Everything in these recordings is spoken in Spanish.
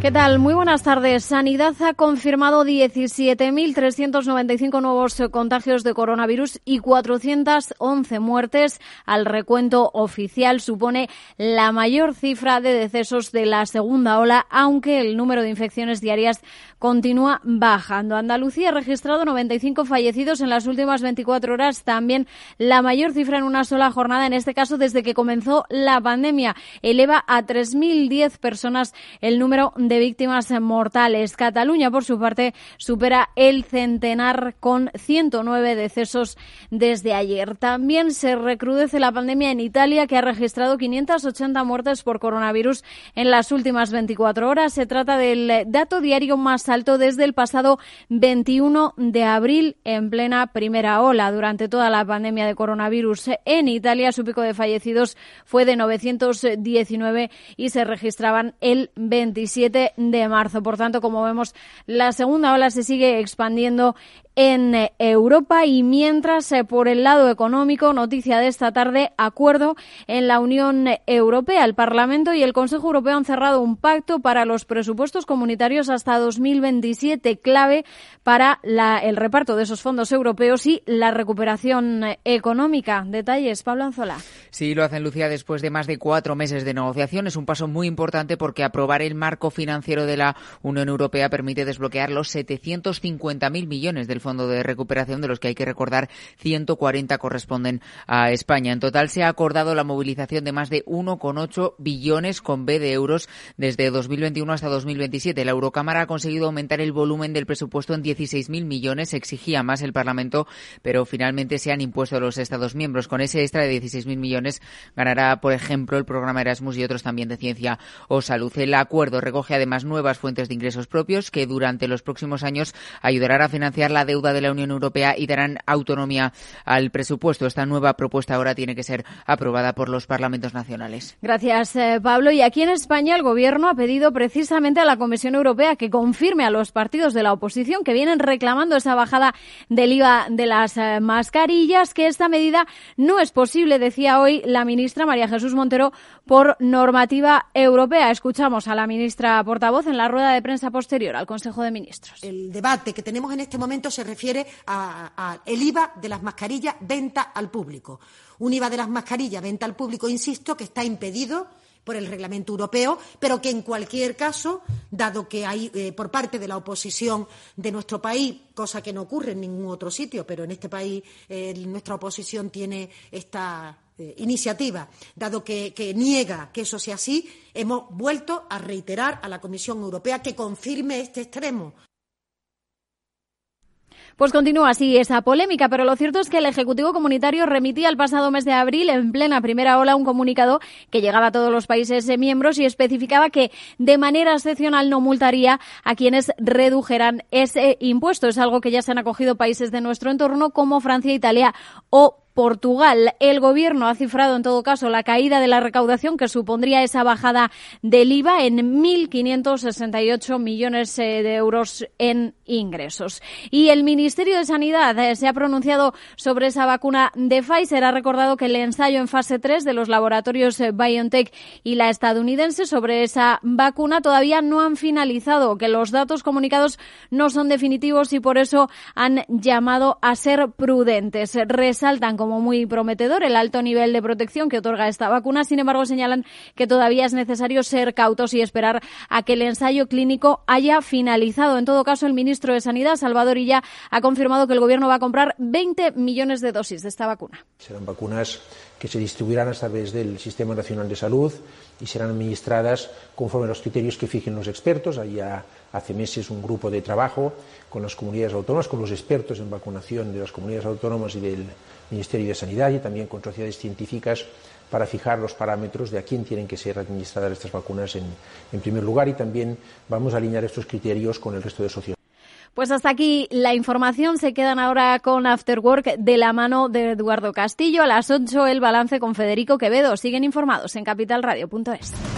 ¿Qué tal? Muy buenas tardes. Sanidad ha confirmado 17.395 nuevos contagios de coronavirus y 411 muertes. Al recuento oficial supone la mayor cifra de decesos de la segunda ola, aunque el número de infecciones diarias continúa bajando. Andalucía ha registrado 95 fallecidos en las últimas 24 horas, también la mayor cifra en una sola jornada, en este caso desde que comenzó la pandemia. Eleva a 3.010 personas el número víctimas mortales. Cataluña, por su parte, supera el centenar con 109 decesos desde ayer. También se recrudece la pandemia en Italia, que ha registrado 580 muertes por coronavirus en las últimas 24 horas. Se trata del dato diario más alto desde el pasado 21 de abril, en plena primera ola. Durante toda la pandemia de coronavirus en Italia, su pico de fallecidos fue de 919 y se registraban el 27 de marzo. Por tanto, como vemos, la segunda ola se sigue expandiendo en eh, Europa y mientras eh, por el lado económico, noticia de esta tarde, acuerdo en la Unión Europea. El Parlamento y el Consejo Europeo han cerrado un pacto para los presupuestos comunitarios hasta 2027, clave para el reparto de esos fondos europeos y la recuperación económica. Detalles, Pablo Anzola. Sí, lo hacen Lucía después de más de cuatro meses de negociación. Es un paso muy importante porque aprobar el marco financiero de la Unión Europea permite desbloquear los 750.000 millones del Fondo de Recuperación, de los que hay que recordar 140 corresponden a España. En total se ha acordado la movilización de más de 1,8 billones con B de euros desde 2021 hasta 2027. La Eurocámara ha conseguido aumentar el volumen del presupuesto en 16.000 millones. Exigía más el Parlamento, pero finalmente se han impuesto los Estados miembros. Con ese extra de 16.000 millones ganará, por ejemplo, el programa Erasmus y otros también de ciencia o salud. El acuerdo recoge además nuevas fuentes de ingresos propios que durante los próximos años ayudarán a financiar la deuda de la Unión Europea y darán autonomía al presupuesto. Esta nueva propuesta ahora tiene que ser aprobada por los parlamentos nacionales. Gracias, eh, Pablo. Y aquí en España el Gobierno ha pedido precisamente a la Comisión Europea que confirme a los partidos de la oposición que vienen reclamando esa bajada del IVA de las eh, mascarillas que esta medida no es posible, decía hoy la ministra María Jesús Montero, por normativa europea. Escuchamos a la ministra portavoz en la rueda de prensa posterior al Consejo de Ministros. El debate que tenemos en este momento se refiere al IVA de las mascarillas venta al público. Un IVA de las mascarillas venta al público, insisto, que está impedido por el reglamento europeo, pero que en cualquier caso, dado que hay eh, por parte de la oposición de nuestro país, cosa que no ocurre en ningún otro sitio, pero en este país eh, nuestra oposición tiene esta eh, iniciativa, dado que, que, niega que eso sea así, hemos vuelto a reiterar a la Comisión Europea que confirme este extremo. Pues continúa así esa polémica, pero lo cierto es que el Ejecutivo Comunitario remitía el pasado mes de abril, en plena primera ola, un comunicado que llegaba a todos los países miembros y especificaba que de manera excepcional no multaría a quienes redujeran ese impuesto. Es algo que ya se han acogido países de nuestro entorno como Francia, Italia o Portugal. El Gobierno ha cifrado, en todo caso, la caída de la recaudación que supondría esa bajada del IVA en 1.568 millones eh, de euros en ingresos. Y el Ministerio de Sanidad eh, se ha pronunciado sobre esa vacuna de Pfizer. Ha recordado que el ensayo en fase 3 de los laboratorios eh, BioNTech y la estadounidense sobre esa vacuna todavía no han finalizado, que los datos comunicados no son definitivos y por eso han llamado a ser prudentes. Resaltan como muy prometedor el alto nivel de protección que otorga esta vacuna. Sin embargo, señalan que todavía es necesario ser cautos y esperar a que el ensayo clínico haya finalizado. En todo caso, el ministro de Sanidad, Salvador Illa, ha confirmado que el Gobierno va a comprar 20 millones de dosis de esta vacuna. Serán vacunas que se distribuirán a través del Sistema Nacional de Salud y serán administradas conforme a los criterios que fijen los expertos. Ya hace meses un grupo de trabajo con las comunidades autónomas, con los expertos en vacunación de las comunidades autónomas y del Ministerio de Sanidad y también con sociedades científicas para fijar los parámetros de a quién tienen que ser administradas estas vacunas en, primer lugar y también vamos a alinear estos criterios con el resto de sociedades. Pues hasta aquí la información. Se quedan ahora con After Work de la mano de Eduardo Castillo. A las 8 el balance con Federico Quevedo. Siguen informados en capitalradio.es.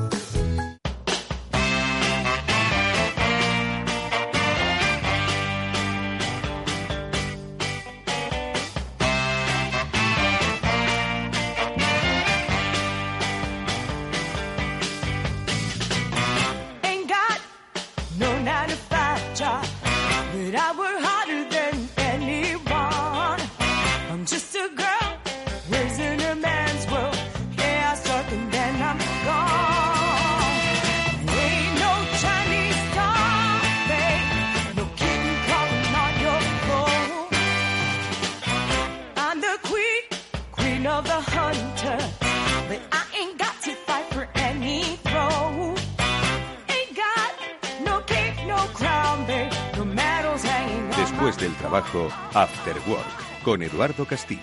Del trabajo, After Work, con Eduardo Castillo,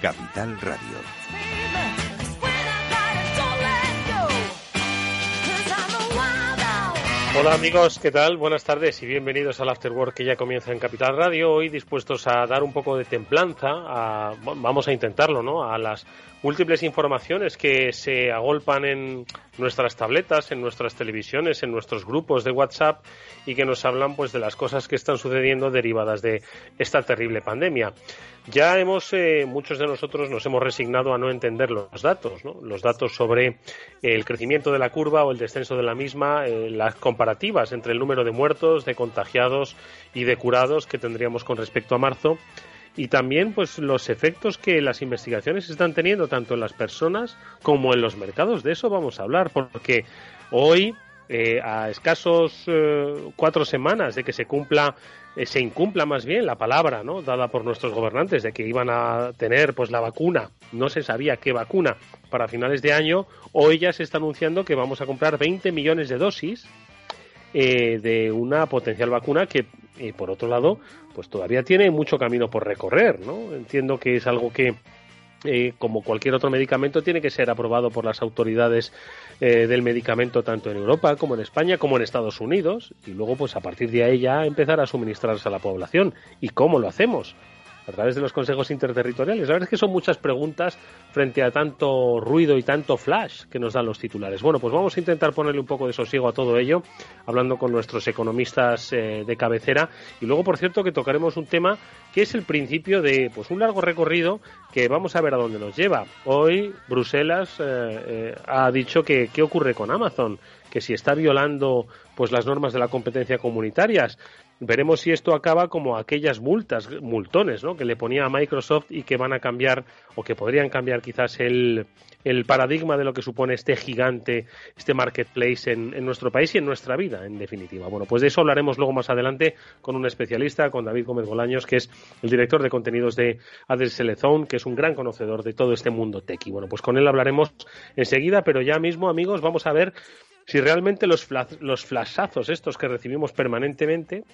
Capital Radio. Hola amigos, ¿qué tal? Buenas tardes y bienvenidos al After Work que ya comienza en Capital Radio. Hoy dispuestos a dar un poco de templanza, a, vamos a intentarlo, ¿no? A las múltiples informaciones que se agolpan en nuestras tabletas, en nuestras televisiones, en nuestros grupos de WhatsApp y que nos hablan pues de las cosas que están sucediendo derivadas de esta terrible pandemia. Ya hemos, eh, muchos de nosotros nos hemos resignado a no entender los datos, ¿no? los datos sobre el crecimiento de la curva o el descenso de la misma, eh, las comparativas entre el número de muertos, de contagiados y de curados que tendríamos con respecto a marzo y también pues los efectos que las investigaciones están teniendo tanto en las personas como en los mercados. De eso vamos a hablar porque hoy eh, a escasos eh, cuatro semanas de que se cumpla eh, se incumpla más bien la palabra no dada por nuestros gobernantes de que iban a tener pues la vacuna. No se sabía qué vacuna. Para finales de año hoy ya se está anunciando que vamos a comprar 20 millones de dosis de una potencial vacuna que por otro lado pues todavía tiene mucho camino por recorrer, ¿no? Entiendo que es algo que eh, como cualquier otro medicamento, tiene que ser aprobado por las autoridades eh, del medicamento tanto en Europa como en España como en Estados Unidos y luego, pues a partir de ahí ya empezar a suministrarse a la población. ¿Y cómo lo hacemos? A través de los consejos interterritoriales. La verdad es que son muchas preguntas frente a tanto ruido y tanto flash que nos dan los titulares. Bueno, pues vamos a intentar ponerle un poco de sosiego a todo ello, hablando con nuestros economistas eh, de cabecera. Y luego, por cierto, que tocaremos un tema que es el principio de pues un largo recorrido que vamos a ver a dónde nos lleva. Hoy Bruselas eh, eh, ha dicho que qué ocurre con Amazon, que si está violando pues las normas de la competencia comunitarias. Veremos si esto acaba como aquellas multas, multones, ¿no? que le ponía a Microsoft y que van a cambiar o que podrían cambiar quizás el, el paradigma de lo que supone este gigante, este marketplace en, en, nuestro país y en nuestra vida, en definitiva. Bueno, pues de eso hablaremos luego más adelante con un especialista, con David Gómez Bolaños, que es el director de contenidos de Adelselezón, que es un gran conocedor de todo este mundo tech. Y bueno, pues con él hablaremos enseguida, pero ya mismo, amigos, vamos a ver si realmente los, los flashazos estos que recibimos permanentemente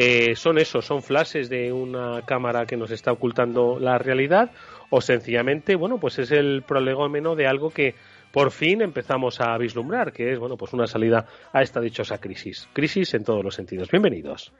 eh, son eso, son flashes de una cámara que nos está ocultando la realidad o sencillamente, bueno, pues es el prolegómeno de algo que por fin empezamos a vislumbrar, que es, bueno, pues una salida a esta dichosa crisis. Crisis en todos los sentidos. Bienvenidos.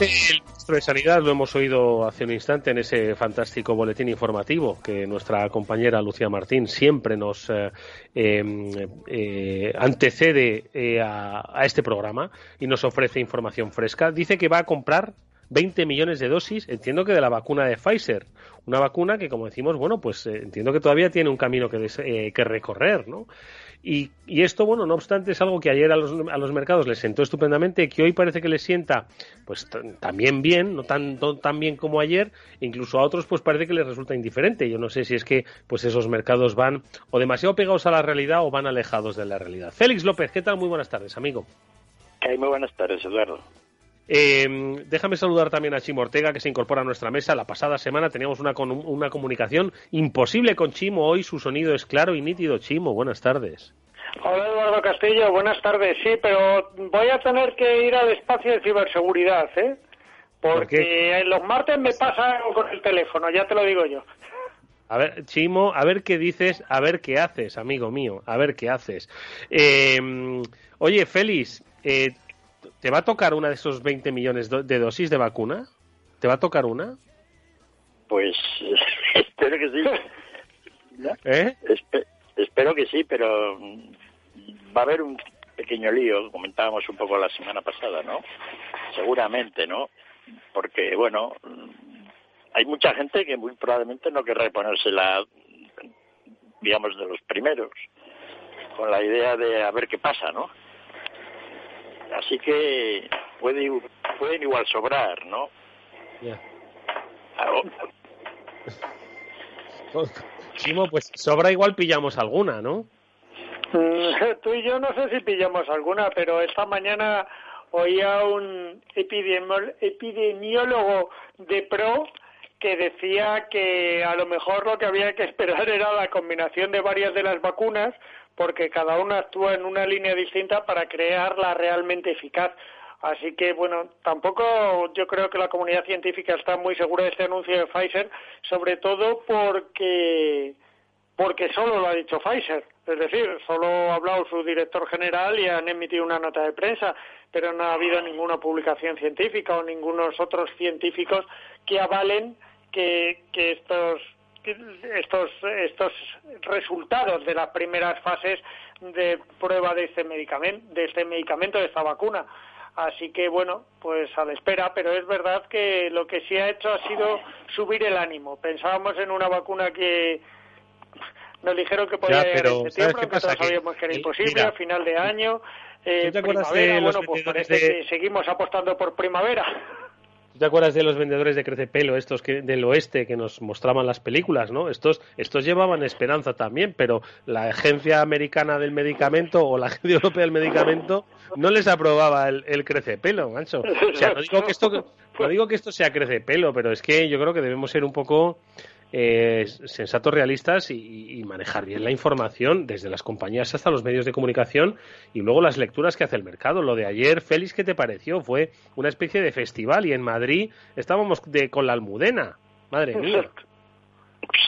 el ministro de Sanidad lo hemos oído hace un instante en ese fantástico boletín informativo que nuestra compañera Lucía Martín siempre nos eh, em, eh, antecede eh, a, este programa y nos ofrece información fresca. Dice que va a comprar 20 millones de dosis, entiendo que de la vacuna de Pfizer. Una vacuna que, como decimos, bueno, pues entiendo que todavía tiene un camino que, eh, que recorrer, ¿no? Y, esto, bueno, no obstante, es algo que ayer a los, a los mercados les sentó estupendamente, que hoy parece que les sienta, pues también bien, no tan, tan bien como ayer, incluso a otros, pues parece que les resulta indiferente. Yo no sé si es que, pues esos mercados van o demasiado pegados a la realidad o van alejados de la realidad. Félix López, ¿qué tal? Muy buenas tardes, amigo. muy buenas tardes, Eduardo. Eh, déjame saludar también a Chimo Ortega, que se incorpora a nuestra mesa. La pasada semana teníamos una, una comunicación imposible con Chimo. Hoy su sonido es claro y nítido. Chimo, buenas tardes. Hola Eduardo Castillo, buenas tardes. Sí, pero voy a tener que ir al espacio de ciberseguridad, ¿eh? Porque en los martes me pasa algo con el teléfono, ya te lo digo yo. A ver, Chimo, a ver qué dices, a ver qué haces, amigo mío, a ver qué haces. Eh, oye, Félix, eh, ¿Te va a tocar una de esos 20 millones de dosis de vacuna? ¿Te va a tocar una? Pues espero que sí. ¿Eh? espero que sí, pero va a haber un pequeño lío, comentábamos un poco la semana pasada, ¿no? Seguramente, ¿no? Porque, bueno, hay mucha gente que muy probablemente no querrá ponérsela, digamos, de los primeros, con la idea de a ver qué pasa, ¿no? Así que puede, pueden igual sobrar, ¿no? Ya. Chimo, pues sobra igual pillamos alguna, ¿no? Mm, tú y yo no sé si pillamos alguna, pero esta mañana oía un epidemiólogo de pro que decía que a lo mejor lo que había que esperar era la combinación de varias de las vacunas porque cada una actúa en una línea distinta para crearla realmente eficaz. Así que, bueno, tampoco yo creo que la comunidad científica está muy segura de este anuncio de Pfizer, sobre todo porque, porque solo lo ha dicho Pfizer. Es decir, solo ha hablado su director general y han emitido una nota de prensa, pero no ha habido ninguna publicación científica o ningunos otros científicos que avalen que, que estos estos, estos resultados de las primeras fases de prueba de este medicamento, de este medicamento, de esta vacuna. Así que bueno, pues a la espera, pero es verdad que lo que sí ha hecho ha sido subir el ánimo. Pensábamos en una vacuna que nos dijeron que podía llegar en septiembre, que sabíamos que era imposible, a final de año. Eh, primavera, bueno, pues parece que seguimos apostando por primavera te acuerdas de los vendedores de crecepelo estos que, del oeste que nos mostraban las películas, no? Estos, estos llevaban esperanza también, pero la Agencia Americana del Medicamento o la Agencia Europea del Medicamento no les aprobaba el, el crecepelo, mancho. O sea, no digo que esto, no digo que esto sea crecepelo, pero es que yo creo que debemos ser un poco eh, sensatos, realistas y, manejar bien la información desde las compañías hasta los medios de comunicación y luego las lecturas que hace el mercado. Lo de ayer, Félix, ¿qué te pareció? Fue una especie de festival y en Madrid estábamos de, con la almudena. Madre mía.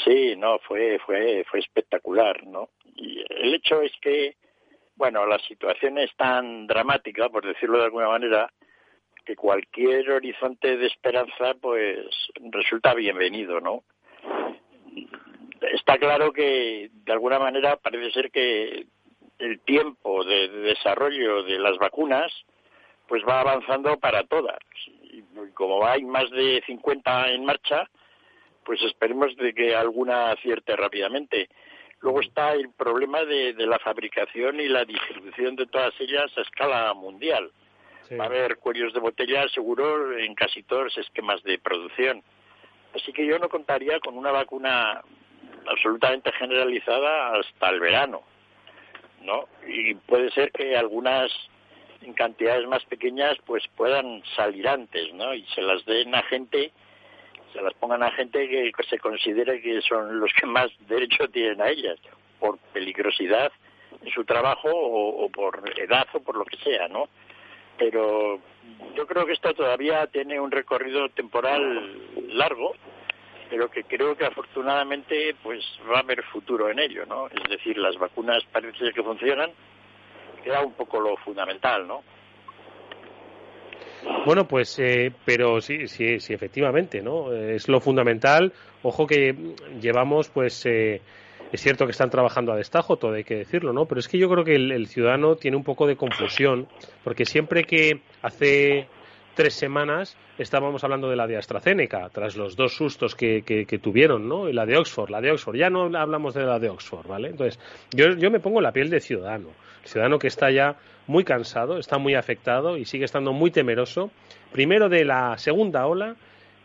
Sí, no, fue, fue, fue espectacular, ¿no? Y el hecho es que, bueno, la situación es tan dramática, por decirlo de alguna manera, que cualquier horizonte de esperanza, pues, resulta bienvenido, ¿no? Está claro que de alguna manera parece ser que el tiempo de, desarrollo de las vacunas pues va avanzando para todas. Y como hay más de 50 en marcha pues esperemos de que alguna acierte rápidamente. Luego está el problema de, la fabricación y la distribución de todas ellas a escala mundial. Va a haber cuellos de botella seguro en casi todos los esquemas de producción Así que yo no contaría con una vacuna absolutamente generalizada hasta el verano, ¿no? Y puede ser que algunas en cantidades más pequeñas pues puedan salir antes, ¿no? Y se las den a gente, se las pongan a gente que se considere que son los que más derecho tienen a ellas, por peligrosidad en su trabajo o, por edad o por lo que sea, ¿no? pero yo creo que esto todavía tiene un recorrido temporal largo, pero que creo que afortunadamente pues va a haber futuro en ello, ¿no? Es decir, las vacunas parece que funcionan, queda un poco lo fundamental, ¿no? Bueno, pues, eh, pero sí, sí, sí, efectivamente, ¿no? Es lo fundamental. Ojo que llevamos, pues, eh, es cierto que están trabajando a destajo, todo hay que decirlo, ¿no? Pero es que yo creo que el, ciudadano tiene un poco de confusión, porque siempre que hace tres semanas estábamos hablando de la de AstraZeneca, tras los dos sustos que, tuvieron, ¿no? Y la de Oxford, la de Oxford. Ya no hablamos de la de Oxford, ¿vale? Entonces, yo, yo me pongo la piel de ciudadano. Ciudadano que está ya muy cansado, está muy afectado y sigue estando muy temeroso, primero de la segunda ola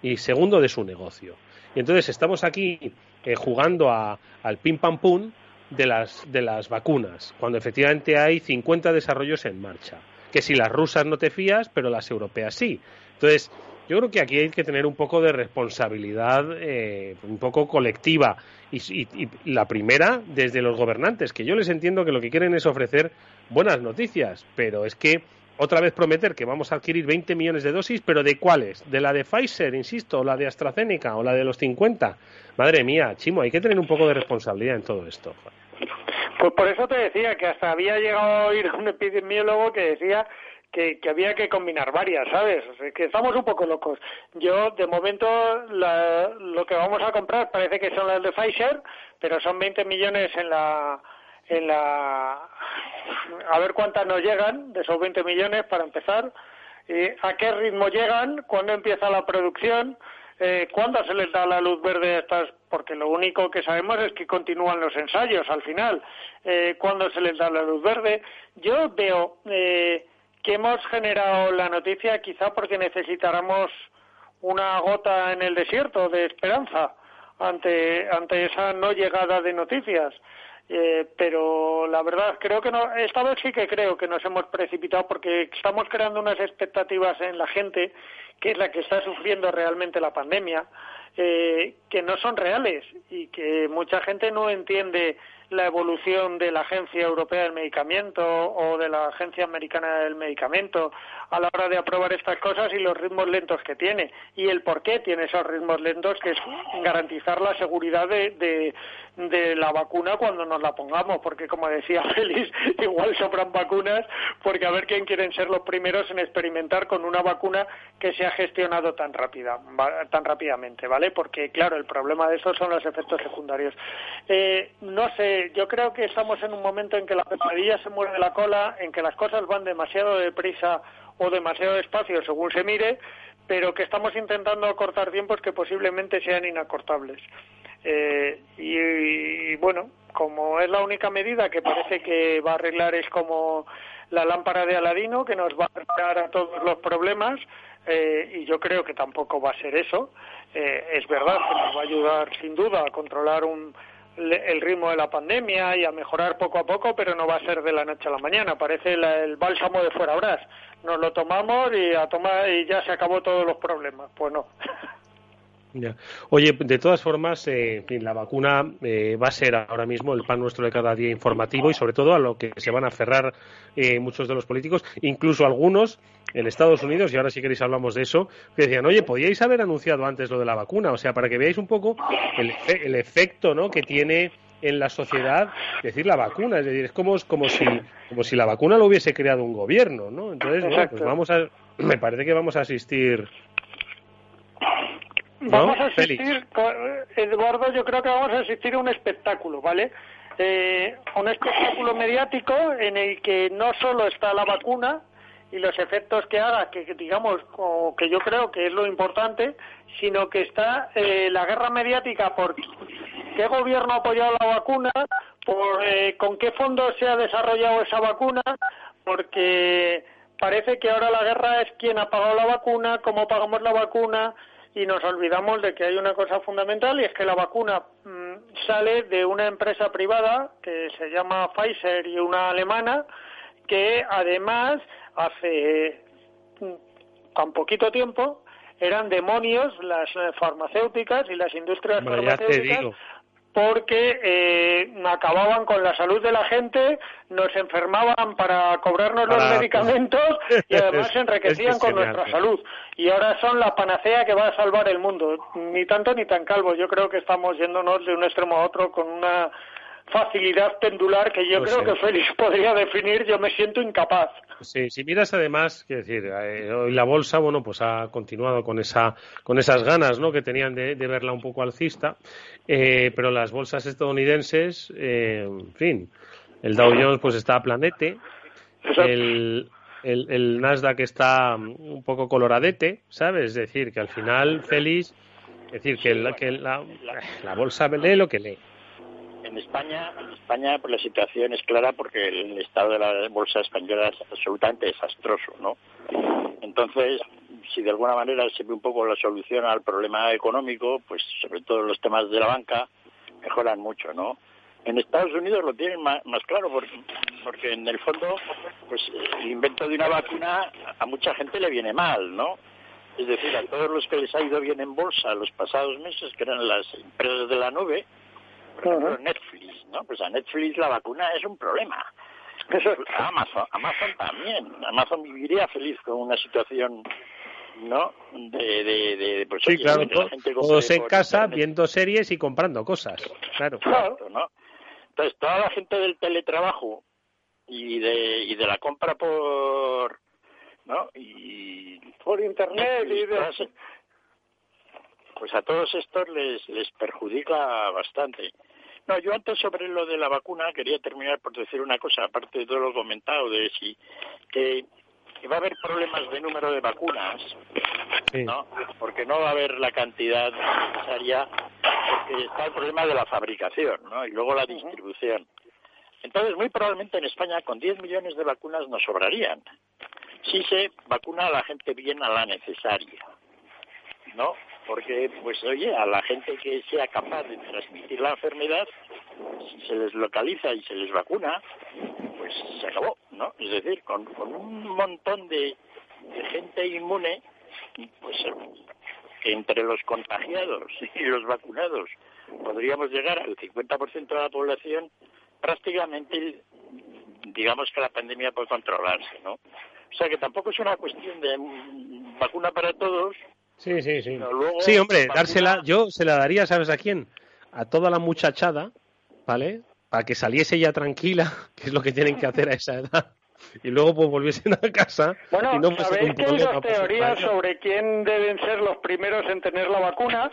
y segundo de su negocio. Y entonces estamos aquí eh, jugando al pim pam pum de las, de las vacunas, cuando efectivamente hay 50 desarrollos en marcha. Que si las rusas no te fías, pero las europeas sí. Entonces, yo creo que aquí hay que tener un poco de responsabilidad, eh, un poco colectiva. Y, la primera, desde los gobernantes, que yo les entiendo que lo que quieren es ofrecer buenas noticias, pero es que otra vez prometer que vamos a adquirir 20 millones de dosis, pero ¿de cuáles? ¿De la de Pfizer, insisto, o la de AstraZeneca, o la de los 50? Madre mía, Chimo, hay que tener un poco de responsabilidad en todo esto. Pues por eso te decía que hasta había llegado a oír un epidemiólogo que decía que, había que combinar varias, ¿sabes? que estamos un poco locos. Yo, de momento, lo que vamos a comprar parece que son las de Pfizer, pero son 20 millones en la, en la... A ver cuántas nos llegan de esos 20 millones para empezar. ¿A qué ritmo llegan? ¿Cuándo empieza la producción? Eh, ¿Cuándo se les da la luz verde a estas? Porque lo único que sabemos es que continúan los ensayos al final. Eh, ¿Cuándo se les da la luz verde? Yo veo eh, que hemos generado la noticia quizá porque necesitáramos una gota en el desierto de esperanza ante, ante esa no llegada de noticias. Eh, pero la verdad creo que no, esta vez sí que creo que nos hemos precipitado porque estamos creando unas expectativas en la gente que es la que está sufriendo realmente la pandemia eh, que no son reales y que mucha gente no entiende la evolución de la Agencia Europea del Medicamento o de la Agencia Americana del Medicamento a la hora de aprobar estas cosas y los ritmos lentos que tiene y el por qué tiene esos ritmos lentos que es garantizar la seguridad de, de, la vacuna cuando nos la pongamos porque como decía Félix igual sobran vacunas porque a ver quién quieren ser los primeros en experimentar con una vacuna que se ha gestionado tan rápida tan rápidamente vale porque claro el problema de eso son los efectos secundarios. Eh, no sé yo creo que estamos en un momento en que la pesadilla se mueve la cola, en que las cosas van demasiado deprisa o demasiado despacio según se mire, pero que estamos intentando acortar tiempos que posiblemente sean inacortables. Eh, y, bueno, como es la única medida que parece que va a arreglar es como la lámpara de Aladino, que nos va a arreglar a todos los problemas, eh, y yo creo que tampoco va a ser eso. Eh, es verdad que nos va a ayudar sin duda a controlar un, el ritmo de la pandemia y a mejorar poco a poco, pero no va a ser de la noche a la mañana. Parece el bálsamo de fuera brás. Nos lo tomamos y a tomar y ya se acabó todos los problemas. Pues no. Oye, de todas formas, eh, la vacuna eh, va a ser ahora mismo el pan nuestro de cada día informativo y sobre todo a lo que se van a aferrar eh, muchos de los políticos, incluso algunos en Estados Unidos, y ahora si queréis hablamos de eso, que decían, oye, podíais haber anunciado antes lo de la vacuna, o sea, para que veáis un poco el, el efecto ¿no? que tiene en la sociedad decir la vacuna, es decir, es como, como, si, como si la vacuna lo hubiese creado un gobierno, ¿no? Entonces, bueno, pues vamos a, me parece que vamos a asistir Vamos a asistir, Eduardo, yo creo que vamos a asistir a un espectáculo, ¿vale? Eh, un espectáculo mediático en el que no solo está la vacuna y los efectos que haga, que digamos, o que yo creo que es lo importante, sino que está eh, la guerra mediática por qué gobierno ha apoyado la vacuna, por eh, con qué fondos se ha desarrollado esa vacuna, porque parece que ahora la guerra es quién ha pagado la vacuna, cómo pagamos la vacuna, y nos olvidamos de que hay una cosa fundamental y es que la vacuna mm, sale de una empresa privada que se llama Pfizer y una alemana que además hace mm, tan poquito tiempo eran demonios las farmacéuticas y las industrias farmacéuticas porque eh, acababan con la salud de la gente, nos enfermaban para cobrarnos los medicamentos y además se enriquecían con nuestra salud. Y ahora son la panacea que va a salvar el mundo. Ni tanto ni tan calvo. Yo creo que estamos yéndonos de un extremo a otro con una facilidad pendular que yo creo que Félix podría definir, yo me siento incapaz. Sí, si miras además, quiero decir, eh, hoy la bolsa, bueno, pues ha continuado con esa, con esas ganas, ¿no? Que tenían de, verla un poco alcista, eh, pero las bolsas estadounidenses, eh, en fin, el Dow Jones pues está a planete, el, el, el Nasdaq está un poco coloradete, ¿sabes? Es decir, que al final, Félix, es decir, que, la, que la, la bolsa lee lo que lee. En España, en España pues, la situación es clara porque el estado de la bolsa española es absolutamente desastroso, ¿no? Entonces, si de alguna manera se ve un poco la solución al problema económico, pues sobre todo los temas de la banca mejoran mucho, ¿no? En Estados Unidos lo tienen más, claro porque, porque en el fondo, pues el invento de una vacuna a mucha gente le viene mal, ¿no? Es decir, a todos los que les ha ido bien en bolsa los pasados meses, que eran las empresas de la nube, por ejemplo, Netflix, ¿no? Pues a Netflix la vacuna es un problema. Amazon, Amazon también. Amazon viviría feliz con una situación ¿no? De, de, de pues, sí, claro, todos en casa viendo series y comprando cosas. Claro. claro ¿no? Entonces, toda la gente del teletrabajo y de, y de la compra por. ¿no? Y. Por internet y de. Pues a todos estos les, les perjudica bastante. No, yo antes sobre lo de la vacuna quería terminar por decir una cosa, aparte de todo lo comentado, de si que que va a haber problemas de número de vacunas, ¿no? Porque no va a haber la cantidad necesaria, porque está el problema de la fabricación, ¿no? Y luego la distribución. Entonces, muy probablemente en España con 10 millones de vacunas nos sobrarían. Si se vacuna a la gente bien a la necesaria, ¿no? Porque, pues, oye, a la gente que sea capaz de transmitir la enfermedad, si se les localiza y se les vacuna, pues se acabó, ¿no? Es decir, con, un montón de, gente inmune, pues entre los contagiados y los vacunados podríamos llegar al 50% de la población, prácticamente digamos que la pandemia puede controlarse, ¿no? O sea que tampoco es una cuestión de vacuna para todos. Sí, sí, sí. sí, hombre, dársela, yo se la daría, ¿sabes a quién? A toda la muchachada, ¿vale? para que saliese ya tranquila, que es lo que tienen que hacer a esa edad, y luego pues volviesen a casa. Bueno, y no ¿sabéis que hay dos teorías sobre quién deben ser los primeros en tener la vacuna?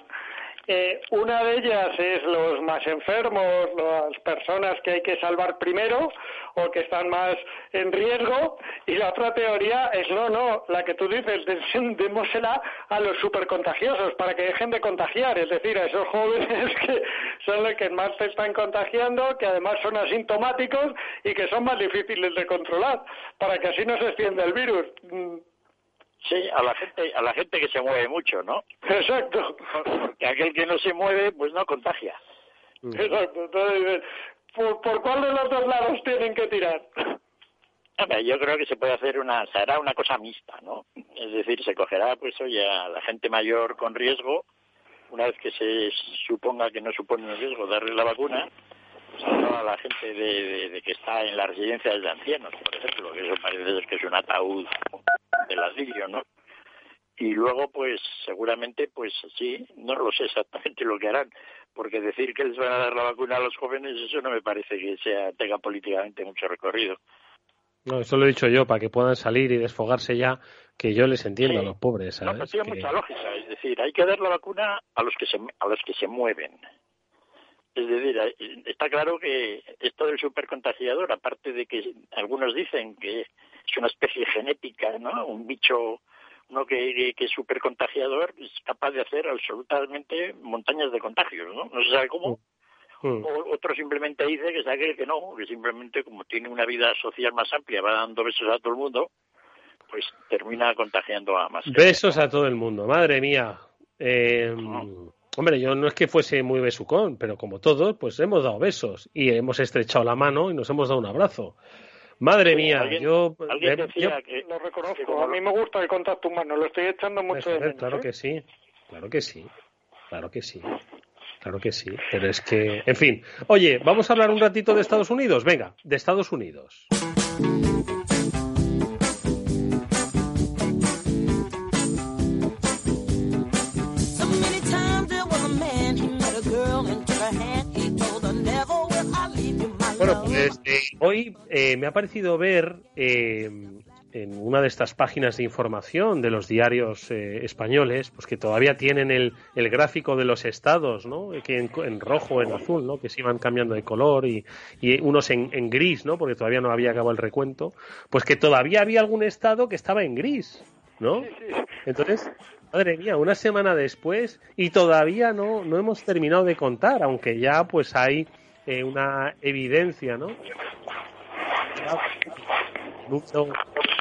Eh, una de ellas es los más enfermos, las personas que hay que salvar primero o que están más en riesgo. Y la otra teoría es no, no, la que tú dices, démosela a los supercontagiosos para que dejen de contagiar, es decir, a esos jóvenes que son los que más se están contagiando, que además son asintomáticos y que son más difíciles de controlar, para que así no se extienda el virus. Sí, a la gente, a la gente que se mueve mucho, ¿no? Exacto. Porque aquel que no se mueve, pues no contagia. Mm. Exacto. Entonces, ¿por, cuál de los dos lados tienen que tirar? yo creo que se puede hacer una, se hará una cosa mixta, ¿no? Es decir, se cogerá, pues, oye, a la gente mayor con riesgo, una vez que se suponga que no supone un riesgo darle la vacuna, pues a la gente de, de, que está en las residencias de ancianos, por ejemplo, que eso parece que es un ataúd de ladrillo, ¿no? Y luego, pues, seguramente, pues sí, no lo sé exactamente lo que harán, porque decir que les van a dar la vacuna a los jóvenes, eso no me parece que sea tenga políticamente mucho recorrido. No, eso lo he dicho yo, para que puedan salir y desfogarse ya, que yo les entiendo a los pobres, ¿sabes? No, tiene mucha lógica, es decir, hay que dar la vacuna a los que se, a los que se mueven. Es decir, está claro que esto del supercontagiador, aparte de que algunos dicen que es una especie genética, ¿no? Un bicho uno que, que es supercontagiador es capaz de hacer absolutamente montañas de contagios, ¿no? No se sabe cómo. Mm. Mm. O, otro simplemente dice que sabe que no, que simplemente como tiene una vida social más amplia, va dando besos a todo el mundo, pues termina contagiando a más. Besos a todo el mundo, madre mía. Eh, Hombre, yo no es que fuese muy besucón, pero como todos, pues hemos dado besos y hemos estrechado la mano y nos hemos dado un abrazo. Madre mía, yo, ¿alguien decía que, lo reconozco. a mí me gusta el contacto humano, lo estoy echando mucho de menos. Claro ¿eh? que sí, claro que sí, claro que sí, claro que sí. Pero es que, en fin. Oye, vamos a hablar un ratito de Estados Unidos. Venga, de Estados Unidos. Eh, hoy eh, me ha parecido ver eh, en una de estas páginas de información de los diarios eh, españoles, pues que todavía tienen el, el, gráfico de los estados, ¿no? Que en, en, rojo, en azul, ¿no? Que se iban cambiando de color y, y unos en, en, gris, ¿no? Porque todavía no había acabado el recuento. Pues que todavía había algún estado que estaba en gris, ¿no? Entonces, madre mía, una semana después y todavía no, no hemos terminado de contar, aunque ya pues hay eh, una evidencia, ¿no? Mucho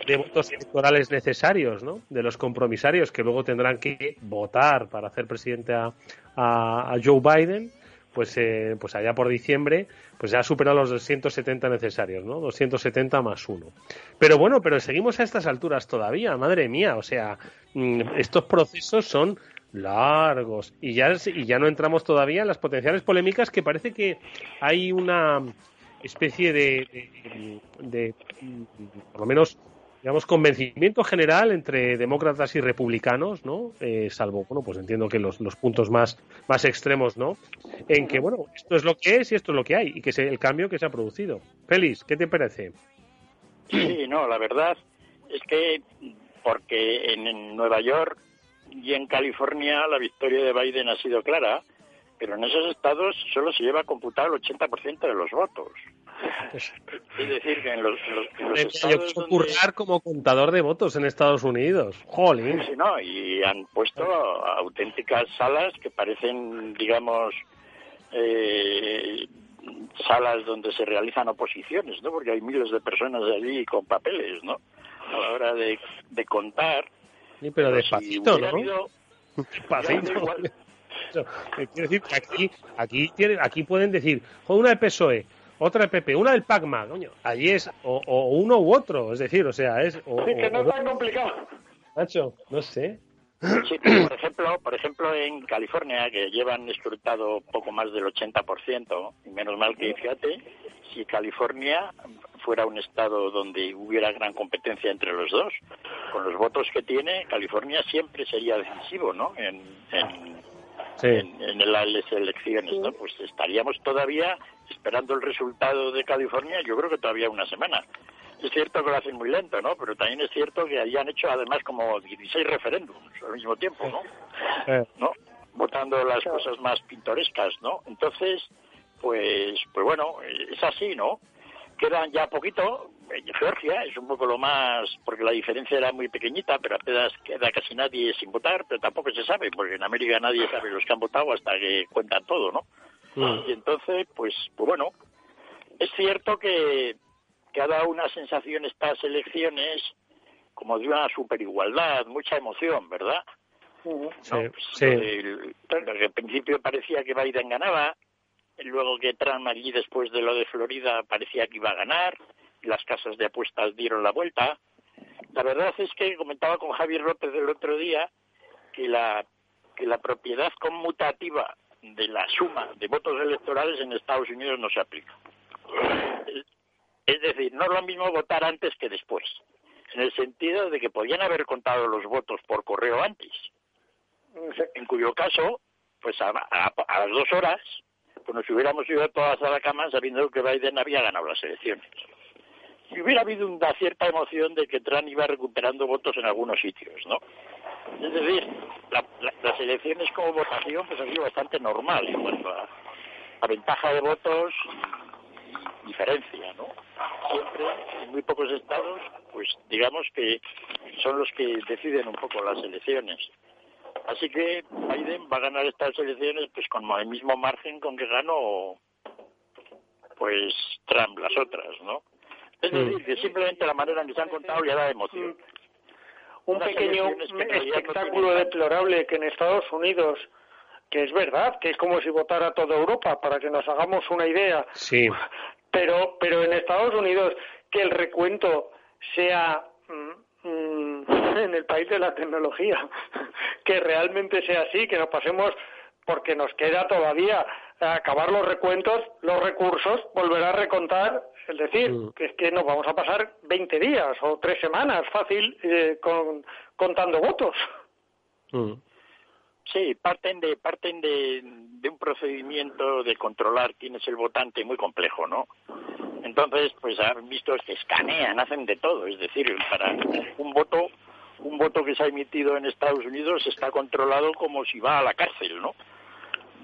de votos electorales necesarios, ¿no? De los compromisarios que luego tendrán que votar para hacer presidente a, a, Joe Biden, pues, eh, pues allá por diciembre, pues ya ha superado los 270 necesarios, ¿no? 270 más uno. Pero bueno, pero seguimos a estas alturas todavía, madre mía, o sea, mm, estos procesos son largos y ya, y ya no entramos todavía en las potenciales polémicas que parece que hay una especie de, de por lo menos digamos, convencimiento general entre demócratas y republicanos, ¿no? Eh, salvo, bueno, pues entiendo que los, los puntos más, más extremos, ¿no? En que, bueno, esto es lo que es y esto es lo que hay, y que es el cambio que se ha producido. Félix, ¿qué te parece? Sí, no, la verdad es que porque en Nueva York y en California la victoria de Biden ha sido clara, pero en esos estados solo se lleva a computar el 80% de los votos. Es decir, que en los, estados donde... como contador de votos en Estados Unidos. Jolín. Sí, no, y han puesto auténticas salas que parecen, digamos, eh, salas donde se realizan oposiciones, ¿no? Porque hay miles de personas allí con papeles, ¿no? A la hora de, contar. Sí, pero, despacito, ¿no? Despacito. Quiero decir que aquí, aquí, aquí pueden decir, una de PSOE, otra de PP, una del PACMA, coño. Allí es o, uno u otro, es decir, o sea, es... O, sí, que no es tan complicado. Nacho, no sé. Sí, por ejemplo, por ejemplo en California, que llevan escrutado poco más del 80%, y menos mal que, fíjate, si California fuera un estado donde hubiera gran competencia entre los dos, con los votos que tiene, California siempre sería decisivo, ¿no? En, en, en, las elecciones, ¿no? Pues estaríamos todavía esperando el resultado de California, yo creo que todavía una semana. Es cierto que lo hacen muy lento, ¿no? Pero también es cierto que hayan hecho además como 16 referéndums al mismo tiempo, ¿no? ¿No? Votando las cosas más pintorescas, ¿no? Entonces, pues, pues bueno, es así, ¿no? Quedan ya poquito. Georgia es un poco lo más, porque la diferencia era muy pequeñita, pero apenas queda casi nadie sin votar, pero tampoco se sabe, porque en América nadie sabe los que han votado hasta que cuentan todo, ¿no? Mm. Y entonces, pues, pues bueno, es cierto que, que ha dado una sensación estas elecciones como de una superigualdad, mucha emoción, ¿verdad? Sí, sí. al principio parecía que Biden ganaba, luego que Trump allí después de lo de Florida parecía que iba a ganar, y las casas de apuestas dieron la vuelta. La verdad es que comentaba con Javier López el otro día que la, que la propiedad conmutativa de la suma de votos electorales en Estados Unidos no se aplica. Es decir, no es lo mismo votar antes que después, en el sentido de que podían haber contado los votos por correo antes, en cuyo caso, pues a, las dos horas, pues nos hubiéramos ido todas a la cama sabiendo que Biden había ganado las elecciones. Y hubiera habido una cierta emoción de que Trump iba recuperando votos en algunos sitios, ¿no? Es decir, las elecciones como votación pues ha sido bastante normal en cuanto a, ventaja de votos y diferencia, ¿no? Siempre, en muy pocos estados, pues digamos que son los que deciden un poco las elecciones. Así que Biden va a ganar estas elecciones pues con el mismo margen con que ganó pues Trump las otras, ¿no? Es mm. decir, que simplemente la manera en que se han contado ya da emoción un pequeño espectáculo deplorable que en Estados Unidos que es verdad, que es como si votara toda Europa, para que nos hagamos una idea. Sí. Pero, pero en Estados Unidos, que el recuento sea mm, mm, en el país de la tecnología, que realmente sea así, que nos pasemos, porque nos queda todavía acabar los recuentos, los recursos, volver a recontar es decir, mm. que es que nos vamos a pasar 20 días o tres semanas fácil eh, con, contando votos. Mm. Sí, parten de parten de, un procedimiento de controlar quién es el votante muy complejo, ¿no? Entonces, pues han visto que escanean, hacen de todo. Es decir, para un voto, un voto que se ha emitido en Estados Unidos está controlado como si va a la cárcel, ¿no?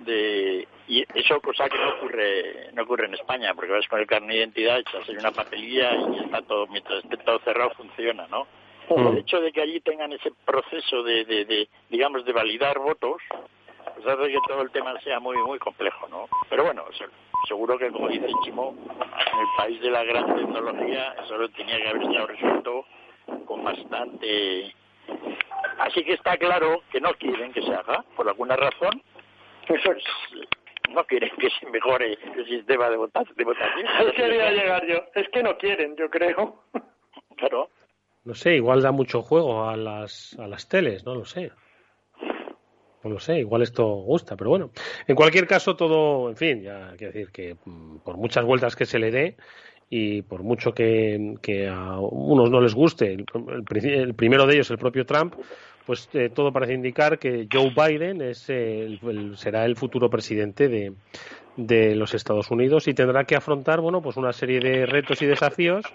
De, y eso cosa que no ocurre no ocurre en España porque vas con el carnet de identidad echas en una papelilla y está todo mientras esté todo cerrado funciona no el hecho de que allí tengan ese proceso de, de, de digamos de validar votos pues hace que todo el tema sea muy muy complejo no pero bueno seguro que como dice Chimo en el país de la gran tecnología eso lo tenía que haber estado resuelto bastante así que está claro que no quieren que se haga por alguna razón no quieren que se mejore el sistema de, votación. De votación. quería llegar yo. Es que no quieren, yo creo. Claro. No sé, igual da mucho juego a las, a las teles, no lo sé. No lo sé, igual esto gusta, pero bueno. En cualquier caso, todo, en fin, ya quiero decir que mm, por muchas vueltas que se le dé y por mucho que, a unos no les guste, el primero de ellos, el propio Trump, pues eh, todo parece indicar que Joe Biden es será el futuro presidente de, de los Estados Unidos y tendrá que afrontar bueno pues una serie de retos y desafíos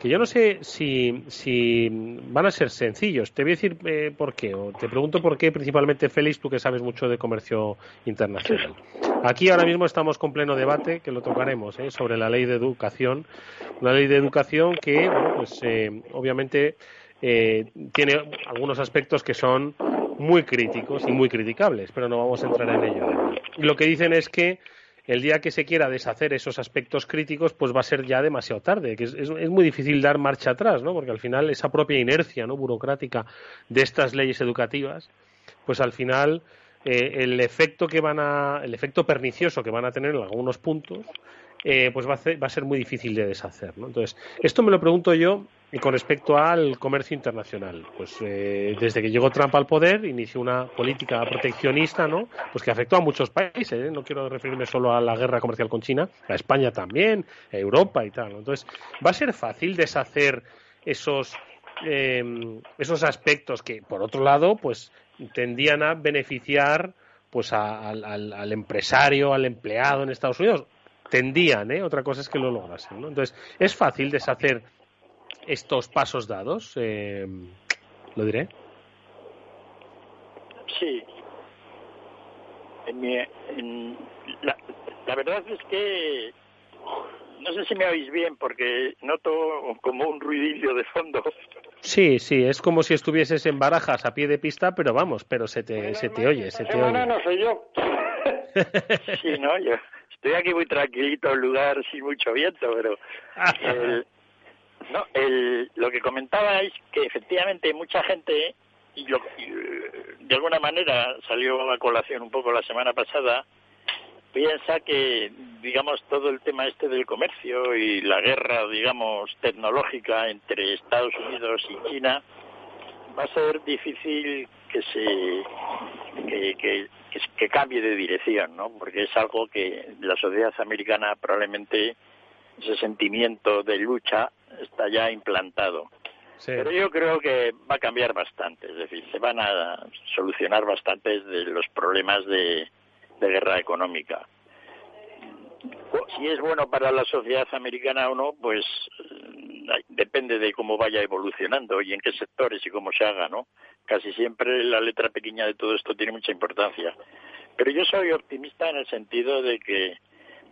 que yo no sé si, si van a ser sencillos. Te voy a decir eh, por qué, o te pregunto por qué, principalmente Félix, tú que sabes mucho de comercio internacional. Aquí ahora mismo estamos con pleno debate, que lo tocaremos, ¿eh? sobre la ley de educación. Una ley de educación que, bueno, pues eh, obviamente eh, tiene algunos aspectos que son muy críticos y muy criticables, pero no vamos a entrar en ello. Lo que dicen es que el día que se quiera deshacer esos aspectos críticos, pues va a ser ya demasiado tarde, que es, muy difícil dar marcha atrás, ¿no? Porque al final esa propia inercia, ¿no? burocrática de estas leyes educativas, pues al final eh, el efecto que van a, el efecto pernicioso que van a tener en algunos puntos, eh, pues va a, ser muy difícil de deshacer, ¿no? Entonces, esto me lo pregunto yo con respecto al comercio internacional, pues eh, desde que llegó Trump al poder inició una política proteccionista, ¿no? Pues que afectó a muchos países. ¿eh? No quiero referirme solo a la guerra comercial con China, a España también, a Europa y tal. Entonces, va a ser fácil deshacer esos eh, esos aspectos que, por otro lado, pues tendían a beneficiar pues al, al, empresario, al empleado en Estados Unidos. Tendían, ¿eh? Otra cosa es que lo lograsen, ¿no? Entonces, es fácil deshacer estos pasos dados? Eh, lo diré. Sí. En la, la verdad es que no sé si me oís bien porque noto como un ruidillo de fondo. Sí, sí, es como si estuvieses en barajas a pie de pista, pero vamos, pero se te, se te oye, se te oye. no soy yo. sí, no, yo estoy aquí muy tranquilito en un lugar sin mucho viento, pero el, no, el, lo que comentaba es que efectivamente mucha gente, y, lo, de alguna manera salió a colación un poco la semana pasada, piensa que, digamos, todo el tema este del comercio y la guerra, digamos, tecnológica entre Estados Unidos y China va a ser difícil que se que, que, que cambie de dirección, ¿no? Porque es algo que la sociedad americana probablemente ese sentimiento de lucha está ya implantado. Pero yo creo que va a cambiar bastante, es decir, se van a solucionar bastantes de los problemas de, guerra económica. Si es bueno para la sociedad americana o no, pues depende de cómo vaya evolucionando y en qué sectores y cómo se haga, ¿no? Casi siempre la letra pequeña de todo esto tiene mucha importancia. Pero yo soy optimista en el sentido de que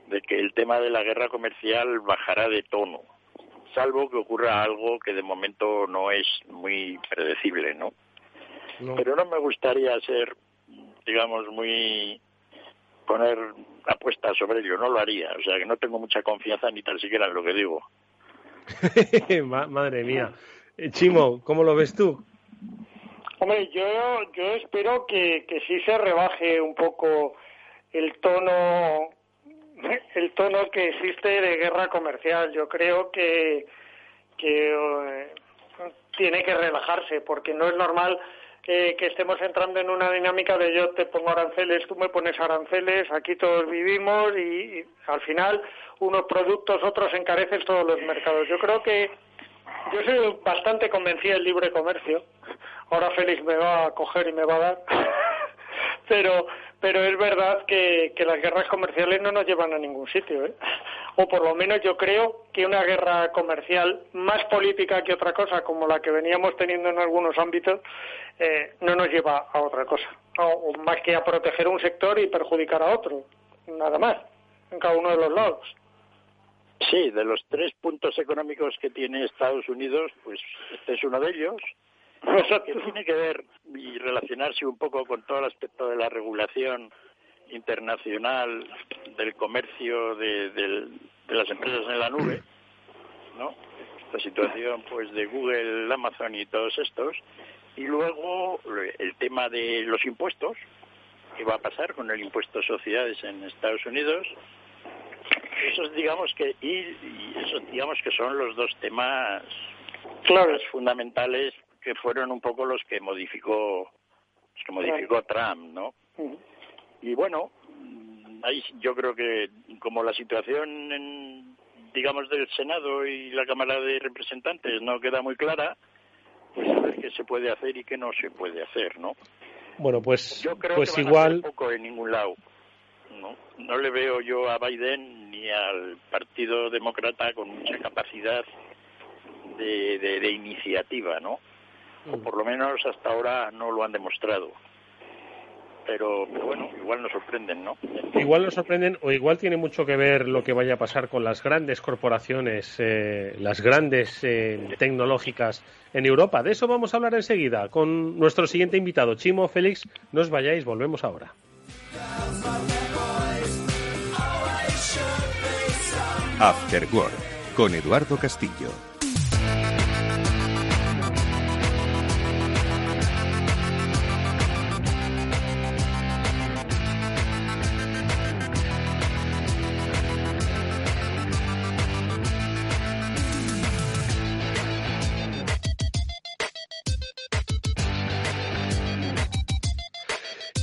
de que el tema de la guerra comercial bajará de tono, salvo que ocurra algo que de momento no es muy predecible, ¿no? Pero no me gustaría ser, digamos, muy poner apuestas sobre ello, no lo haría, o sea que no tengo mucha confianza ni tan siquiera en lo que digo. Madre mía. Eh, Chimo, ¿cómo lo ves tú? Hombre, yo, yo espero que, que sí se rebaje un poco el tono el tono que existe de guerra comercial. Yo creo que, que eh, tiene que relajarse porque no es normal que estemos entrando en una dinámica de yo te pongo aranceles, tú me pones aranceles, aquí todos vivimos y, al final unos productos, otros encarecen todos los mercados. Yo creo que yo soy bastante convencida del libre comercio. Ahora Félix me va a coger y me va a dar. Pero pero es verdad que, que, las guerras comerciales no nos llevan a ningún sitio, ¿eh? o por lo menos yo creo que una guerra comercial más política que otra cosa, como la que veníamos teniendo en algunos ámbitos, eh, no nos lleva a otra cosa, o más que a proteger un sector y perjudicar a otro, nada más, en cada uno de los lados. Sí, de los tres puntos económicos que tiene Estados Unidos, pues este es uno de ellos que tiene que ver y relacionarse un poco con todo el aspecto de la regulación internacional del comercio de, de, las empresas en la nube, ¿no? Esta situación pues de Google, Amazon y todos estos. Y luego el tema de los impuestos, qué va a pasar con el impuesto a sociedades en Estados Unidos. Esos digamos que y, y esos digamos que son los dos temas claves fundamentales que fueron un poco los que modificó los que modificó Trump, ¿no? Y bueno, ahí yo creo que como la situación en, digamos del Senado y la Cámara de Representantes no queda muy clara, pues a ver qué se puede hacer y qué no se puede hacer, ¿no? Bueno, pues yo creo pues que igual poco en ningún lado. ¿no? no le veo yo a Biden ni al Partido Demócrata con mucha capacidad de, de, de iniciativa, ¿no? O por lo menos hasta ahora no lo han demostrado. Pero, bueno, igual nos sorprenden, ¿no? Igual nos sorprenden o igual tiene mucho que ver lo que vaya a pasar con las grandes corporaciones, eh, las grandes eh, tecnológicas en Europa. De eso vamos a hablar enseguida con nuestro siguiente invitado, Chimo Félix. No os vayáis, volvemos ahora. After con Eduardo Castillo.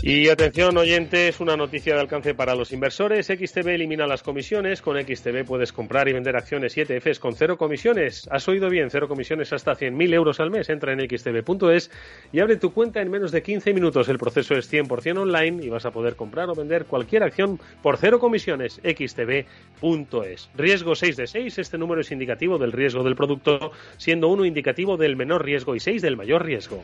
Y atención oyentes, una noticia de alcance para los inversores. XTB elimina las comisiones. Con XTB puedes comprar y vender acciones y ETFs con cero comisiones. Has oído bien, cero comisiones hasta 100.000 euros al mes. Entra en xtb.es y abre tu cuenta en menos de 15 minutos. El proceso es 100% online y vas a poder comprar o vender cualquier acción por cero comisiones. xtb.es. Riesgo 6 de 6. Este número es indicativo del riesgo del producto, siendo uno indicativo del menor riesgo y 6 del mayor riesgo.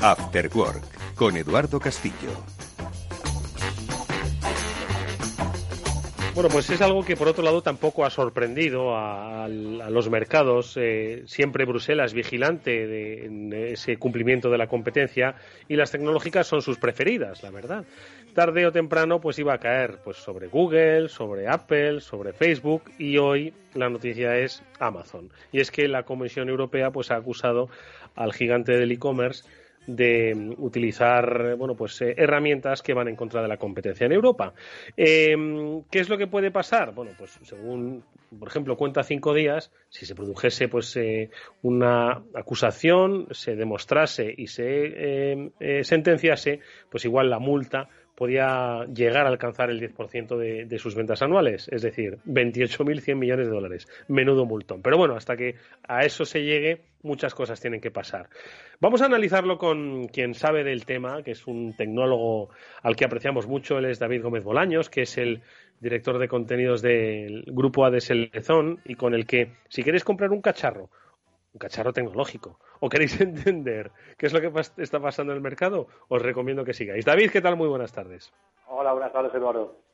After Work con Eduardo Castillo. Bueno, pues es algo que por otro lado tampoco ha sorprendido a, los mercados. Eh, siempre Bruselas vigilante de, ese cumplimiento de la competencia y las tecnológicas son sus preferidas, la verdad. Tarde o temprano pues iba a caer pues sobre Google, sobre Apple, sobre Facebook y hoy la noticia es Amazon. Y es que la Comisión Europea pues ha acusado al gigante del e-commerce de mm, utilizar bueno pues eh, herramientas que van en contra de la competencia en Europa. Em, ¿Qué es lo que puede pasar? Bueno, pues según por ejemplo cuenta cinco días, si se produjese pues eh, una acusación, se demostrase y se em, eh, sentenciase, pues igual la multa podía llegar a alcanzar el 10% de, de sus ventas anuales, es decir, 28.100 millones de dólares. Menudo multón. Pero bueno, hasta que a eso se llegue, muchas cosas tienen que pasar. Vamos a analizarlo con quien sabe del tema, que es un tecnólogo al que apreciamos mucho, él es David Gómez Bolaños, que es el director de contenidos del grupo ADS y con el que, si queréis comprar un cacharro, un cacharro tecnológico, o queréis entender qué es lo que está pasando en el mercado, os recomiendo que sigáis. David, ¿qué tal? Muy buenas tardes. Hola, buenas tardes, Eduardo.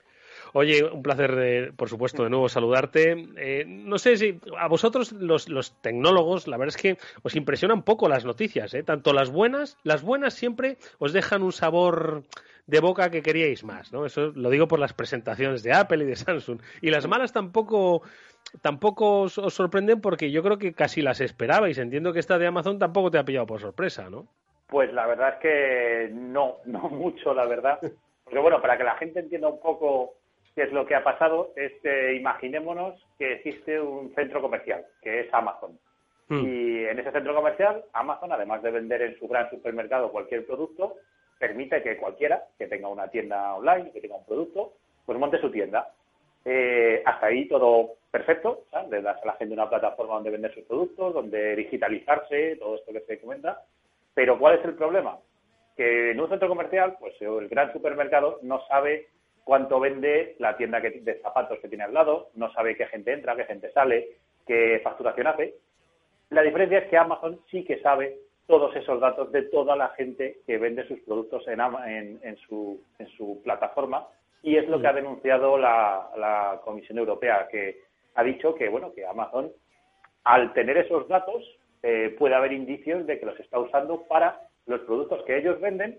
Oye, un placer, por supuesto, de nuevo saludarte. Eh, no sé si a vosotros, los, tecnólogos, la verdad es que os impresionan poco las noticias, ¿eh? Tanto las buenas, las buenas siempre os dejan un sabor de boca que queríais más, ¿no? Eso lo digo por las presentaciones de Apple y de Samsung. Y las malas tampoco tampoco os, sorprenden porque yo creo que casi las esperabais. Entiendo que esta de Amazon tampoco te ha pillado por sorpresa, ¿no? Pues la verdad es que no, no mucho, la verdad. Porque bueno, para que la gente entienda un poco qué es lo que ha pasado, es imaginémonos que existe un centro comercial, que es Amazon. Hmm. Y en ese centro comercial, Amazon, además de vender en su gran supermercado cualquier producto, permite que cualquiera que tenga una tienda online, que tenga un producto, pues monte su tienda. Eh, hasta ahí todo perfecto, ¿sabes? Le das a la gente una plataforma donde vender sus productos, donde digitalizarse, todo esto que se comenta. Pero ¿cuál es el problema? Que en un centro comercial, pues el gran supermercado no sabe cuánto vende la tienda de zapatos que tiene al lado, no sabe qué gente entra, qué gente sale, qué facturación hace. La diferencia es que Amazon sí que sabe todos esos datos de toda la gente que vende sus productos en, en, su, en su plataforma. Y es lo que ha denunciado la, Comisión Europea, que ha dicho que bueno que Amazon, al tener esos datos, eh, puede haber indicios de que los está usando para los productos que ellos venden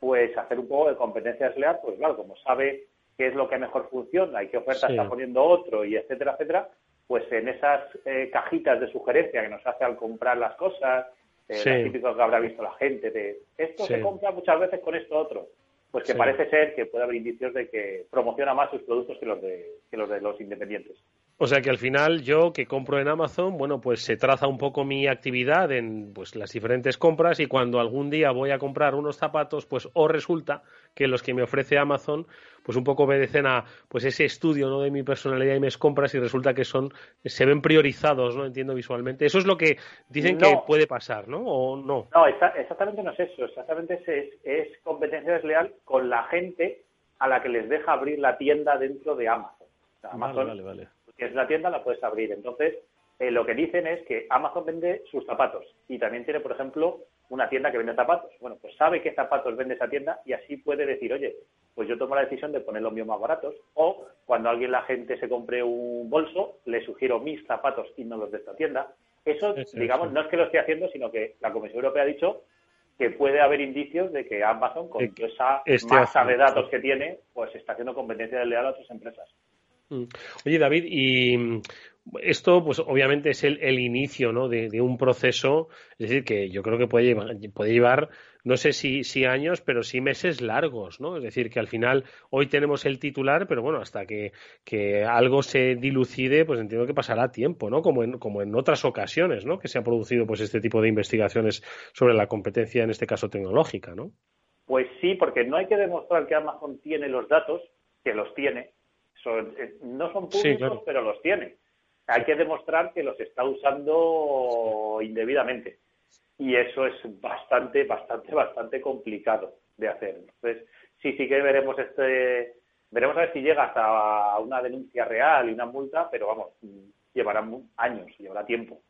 pues hacer un poco de competencia desleal, pues claro, como sabe qué es lo que mejor funciona y qué oferta está poniendo otro y etcétera, etcétera, pues en esas eh, cajitas de sugerencia que nos hace al comprar las cosas, eh, sí. que habrá visto la gente de esto se compra muchas veces con esto otro, pues que parece ser que puede haber indicios de que promociona más sus productos que los de, que los, de los independientes. O sea que al final yo que compro en Amazon, bueno, pues se traza un poco mi actividad en pues las diferentes compras y cuando algún día voy a comprar unos zapatos, pues o resulta que los que me ofrece Amazon, pues un poco obedecen a pues ese estudio ¿no? de mi personalidad y mis compras y resulta que son se ven priorizados, ¿no? Entiendo visualmente. Eso es lo que dicen que puede pasar, ¿no? ¿O no? No, exactamente no es eso. Exactamente es, es competencia desleal con la gente a la que les deja abrir la tienda dentro de Amazon. Amazon vale, vale, es la tienda, la puedes abrir. Entonces, eh, lo que dicen es que Amazon vende sus zapatos y también tiene, por ejemplo, una tienda que vende zapatos. Bueno, pues sabe qué zapatos vende esa tienda y así puede decir, oye, pues yo tomo la decisión de poner los míos más baratos. O cuando alguien, la gente se compre un bolso, le sugiero mis zapatos y no los de esta tienda. Eso, digamos, no es que lo esté haciendo, sino que la Comisión Europea ha dicho que puede haber indicios de que Amazon, con esa este masa de datos que tiene, pues está haciendo competencia desleal a otras empresas. Mm. Oye, David, y mm, esto, pues obviamente es el, inicio ¿no? de, un proceso, es decir, que yo creo que puede llevar, puede llevar no sé si, si, años, pero sí meses largos, ¿no? Es decir, que al final hoy tenemos el titular, pero bueno, hasta que, que algo se dilucide, pues entiendo que pasará tiempo, ¿no? Como en, como en otras ocasiones, ¿no? Que se ha producido pues este tipo de investigaciones sobre la competencia, en este caso tecnológica, ¿no? Pues sí, porque no hay que demostrar que Amazon tiene los datos, que los tiene, eh, no son públicos, pero los tiene. Hay que demostrar que los está usando indebidamente. Y eso es bastante, bastante, bastante complicado de hacer. Entonces, sí, sí que veremos este, veremos a ver si llega hasta una denuncia real y una multa, pero vamos, llevará años, llevará tiempo.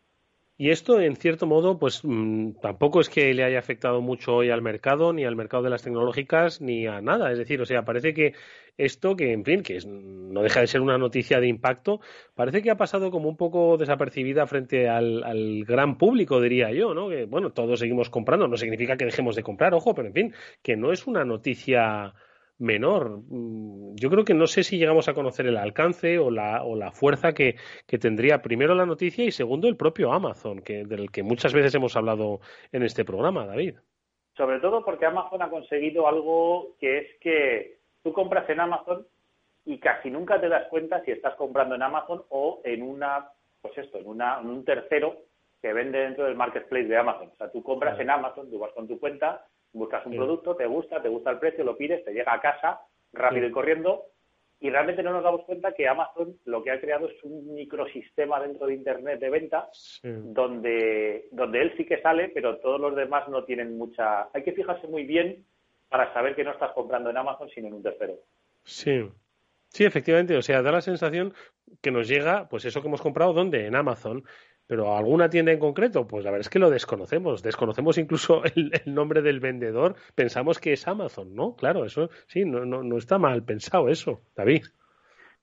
Y esto, en cierto modo, pues mm, tampoco es que le haya afectado mucho hoy al mercado, ni al mercado de las tecnológicas, ni a nada. Es decir, o sea, parece que esto, que en fin, que no deja de ser una noticia de impacto, parece que ha pasado como un poco desapercibida frente al, gran público, diría yo, ¿no? Que, bueno, todos seguimos comprando, no significa que dejemos de comprar, ojo, pero en fin, que no es una noticia menor. Mm, yo creo que no sé si llegamos a conocer el alcance o la, o la fuerza que, que, tendría primero la noticia y segundo el propio Amazon, que, del que muchas veces hemos hablado en este programa, David. Sobre todo porque Amazon ha conseguido algo que es que tú compras en Amazon y casi nunca te das cuenta si estás comprando en Amazon o en una, pues esto, en, una, un tercero que vende dentro del marketplace de Amazon. O sea, tú compras en Amazon, tú vas con tu cuenta Buscas un producto, te gusta, te gusta el precio, lo pides, te llega a casa rápido y corriendo y realmente no nos damos cuenta que Amazon lo que ha creado es un microsistema dentro de Internet de venta donde, donde él sí que sale, pero todos los demás no tienen mucha... Hay que fijarse muy bien para saber que no estás comprando en Amazon, sino en un tercero. Sí. Sí, efectivamente. O sea, da la sensación que nos llega, pues eso que hemos comprado, ¿dónde? En Amazon. Pero alguna tienda en concreto, pues la verdad es que lo desconocemos. Desconocemos incluso el, nombre del vendedor. Pensamos que es Amazon, ¿no? Claro, eso sí, no, no, no está mal pensado eso, David.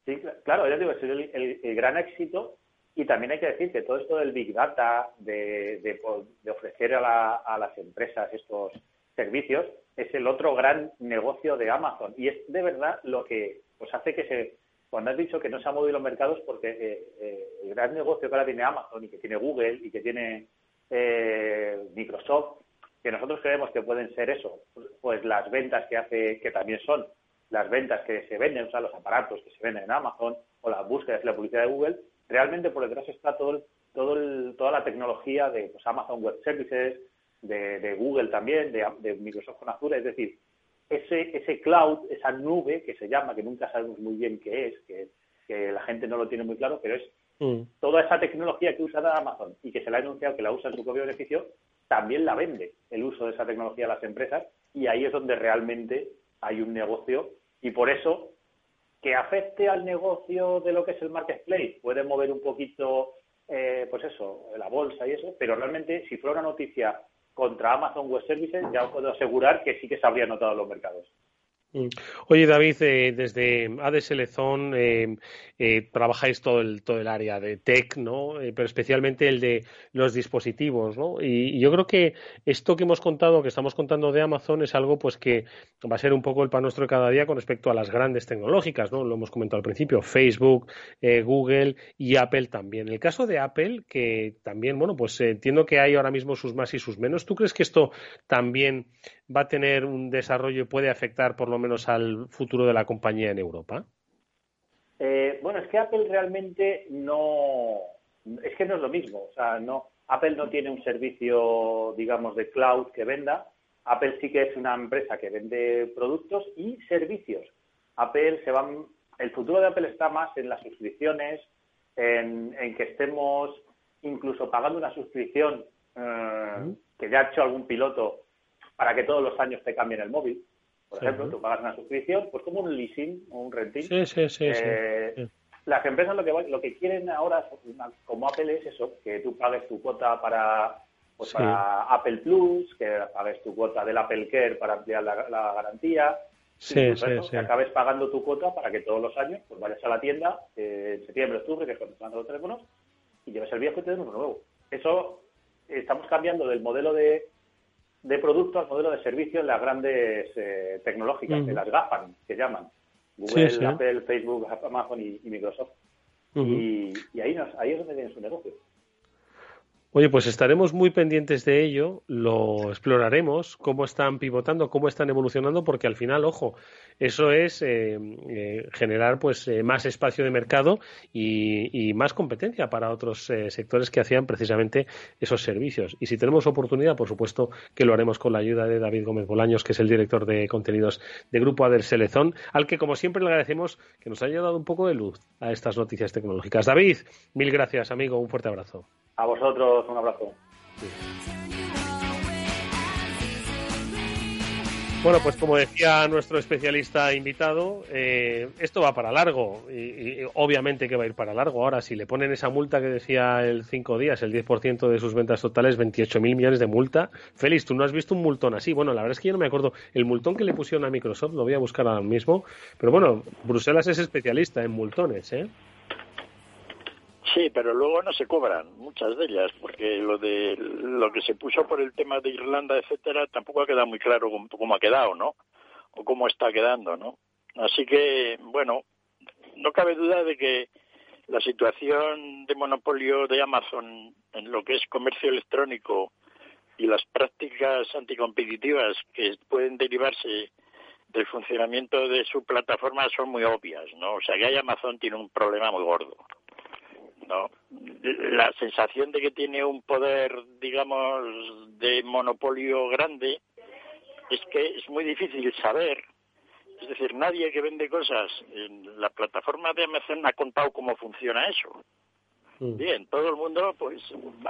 Sí, claro, ya digo, es el, el, gran éxito. Y también hay que decir que todo esto del Big Data, de, de, ofrecer a, a las empresas estos servicios, es el otro gran negocio de Amazon. Y es de verdad lo que pues hace que se cuando has dicho que no se han movido los mercados, porque eh, eh, el gran negocio que ahora tiene Amazon y que tiene Google y que tiene eh, Microsoft, que nosotros creemos que pueden ser eso, pues las ventas que hace, que también son las ventas que se venden, o sea, los aparatos que se venden en Amazon o las búsquedas y la publicidad de Google, realmente por detrás está todo, todo toda la tecnología de pues, Amazon Web Services, de, Google también, de, de Microsoft con Azure, es decir, ese, ese cloud, esa nube que se llama, que nunca sabemos muy bien qué es, que, la gente no lo tiene muy claro, pero es mm. toda esa tecnología que usa Amazon y que se le ha anunciado que la usa en su propio beneficio, también la vende el uso de esa tecnología a las empresas y ahí es donde realmente hay un negocio y por eso que afecte al negocio de lo que es el marketplace puede mover un poquito, eh, pues eso, la bolsa y eso, pero realmente si fuera una noticia contra Amazon Web Services, ya puedo asegurar que sí que se habrían notado los mercados. Mm. Oye, David, eh, desde ADS Lezón eh, eh, trabajáis todo el, todo el área de tech, ¿no? pero especialmente el de los dispositivos, ¿no? Y, yo creo que esto que hemos contado, que estamos contando de Amazon, es algo pues que va a ser un poco el pan nuestro de cada día con respecto a las grandes tecnológicas, ¿no? Lo hemos comentado al principio, Facebook, Google y Apple también. El caso de Apple, que también, bueno, pues entiendo que hay ahora mismo sus más y sus menos, ¿tú crees que esto también va a tener un desarrollo y puede afectar por lo menos al futuro de la compañía en Europa? Eh, bueno, es que Apple realmente no, es que no es lo mismo. O sea, no, Apple no tiene un servicio, digamos, de cloud que venda. Apple sí que es una empresa que vende productos y servicios. Apple se va, el futuro de Apple está más en las suscripciones, en, que estemos incluso pagando una suscripción eh, que ya ha hecho algún piloto para que todos los años te cambien el móvil. Por ejemplo, tú pagas una suscripción, pues como un leasing o un renting. Sí, sí, sí, eh, Las empresas lo que, lo que quieren ahora, como Apple, es eso, que tú pagues tu cuota para, pues para Apple Plus, que pagues tu cuota del Apple Care para ampliar la, garantía. Sí, sí, sí. Que acabes pagando tu cuota para que todos los años pues vayas a la tienda eh, en septiembre, octubre, que es cuando los teléfonos, y lleves el viejo y te den uno nuevo. Eso estamos cambiando del modelo de de productos, modelo de servicio en las grandes eh, tecnológicas, de las GAFAM, que llaman. Google, Apple, Facebook, Amazon y, Microsoft. y, ahí, nos, ahí es donde tiene su negocio. Oye, pues estaremos muy pendientes de ello, lo exploraremos, cómo están pivotando, cómo están evolucionando, porque al final, ojo, eso es eh, eh, generar pues eh, más espacio de mercado y, más competencia para otros sectores que hacían precisamente esos servicios. Y si tenemos oportunidad, por supuesto que lo haremos con la ayuda de David Gómez Bolaños, que es el director de contenidos de Grupo Ader Selezón, al que como siempre le agradecemos que nos haya dado un poco de luz a estas noticias tecnológicas. David, mil gracias, amigo, un fuerte abrazo. A vosotros, un abrazo. Bueno, pues como decía nuestro especialista invitado, eh, esto va para largo y, obviamente que va a ir para largo. Ahora, si le ponen esa multa que decía el cinco días, el 10% de sus ventas totales, 28.000 millones de multa. Félix, tú no has visto un multón así. Bueno, la verdad es que yo no me acuerdo. El multón que le pusieron a Microsoft lo voy a buscar ahora mismo. Pero bueno, Bruselas es especialista en multones, ¿eh? Sí, pero luego no se cobran muchas de ellas, porque lo de lo que se puso por el tema de Irlanda, etcétera, tampoco ha quedado muy claro cómo, ha quedado, ¿no? O cómo está quedando, ¿no? Así que, bueno, no cabe duda de que la situación de monopolio de Amazon en lo que es comercio electrónico y las prácticas anticompetitivas que pueden derivarse del funcionamiento de su plataforma son muy obvias, ¿no? O sea, que Amazon tiene un problema muy gordo. ¿No? La sensación de que tiene un poder, digamos, de monopolio grande es que es muy difícil saber, es decir, nadie que vende cosas en la plataforma de Amazon ha contado cómo funciona eso. Mm. Bien, todo el mundo pues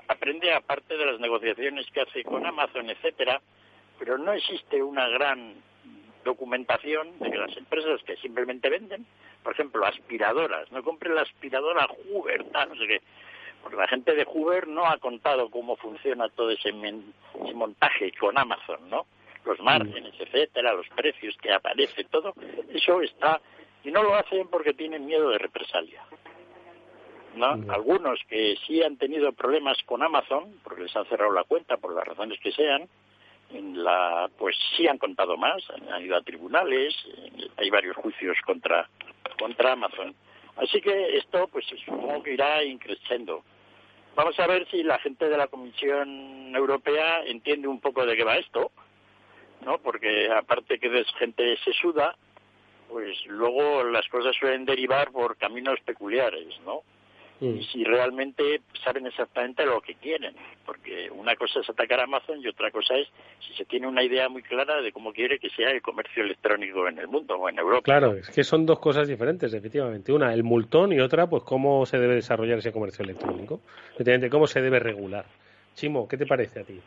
aprende aparte de las negociaciones que hace con Amazon, etcétera, pero no existe una gran documentación de que las empresas que simplemente venden, por ejemplo, aspiradoras, no compren la aspiradora Hoover, no sé qué. Porque la gente de Hoover no ha contado cómo funciona todo ese, montaje con Amazon, ¿no? Los mm. márgenes, etcétera, los precios que aparece, todo eso está y no lo hacen porque tienen miedo de represalia. ¿no? Mm. Algunos que sí han tenido problemas con Amazon, porque les han cerrado la cuenta por las razones que sean, en la, pues sí han contado más, han ido a tribunales, hay varios juicios contra, contra Amazon. Así que esto, pues supongo que irá increciendo. Vamos a ver si la gente de la Comisión Europea entiende un poco de qué va esto, ¿no? Porque aparte que es gente sesuda, pues luego las cosas suelen derivar por caminos peculiares, ¿no? Mm. y si realmente saben exactamente lo que quieren, porque una cosa es atacar a Amazon y otra cosa es si se tiene una idea muy clara de cómo quiere que sea el comercio electrónico en el mundo o en Europa. Claro, es que son dos cosas diferentes, efectivamente. Una, el multón y otra, pues cómo se debe desarrollar ese comercio electrónico. Efectivamente, cómo se debe regular. Chimo, ¿qué te parece a ti?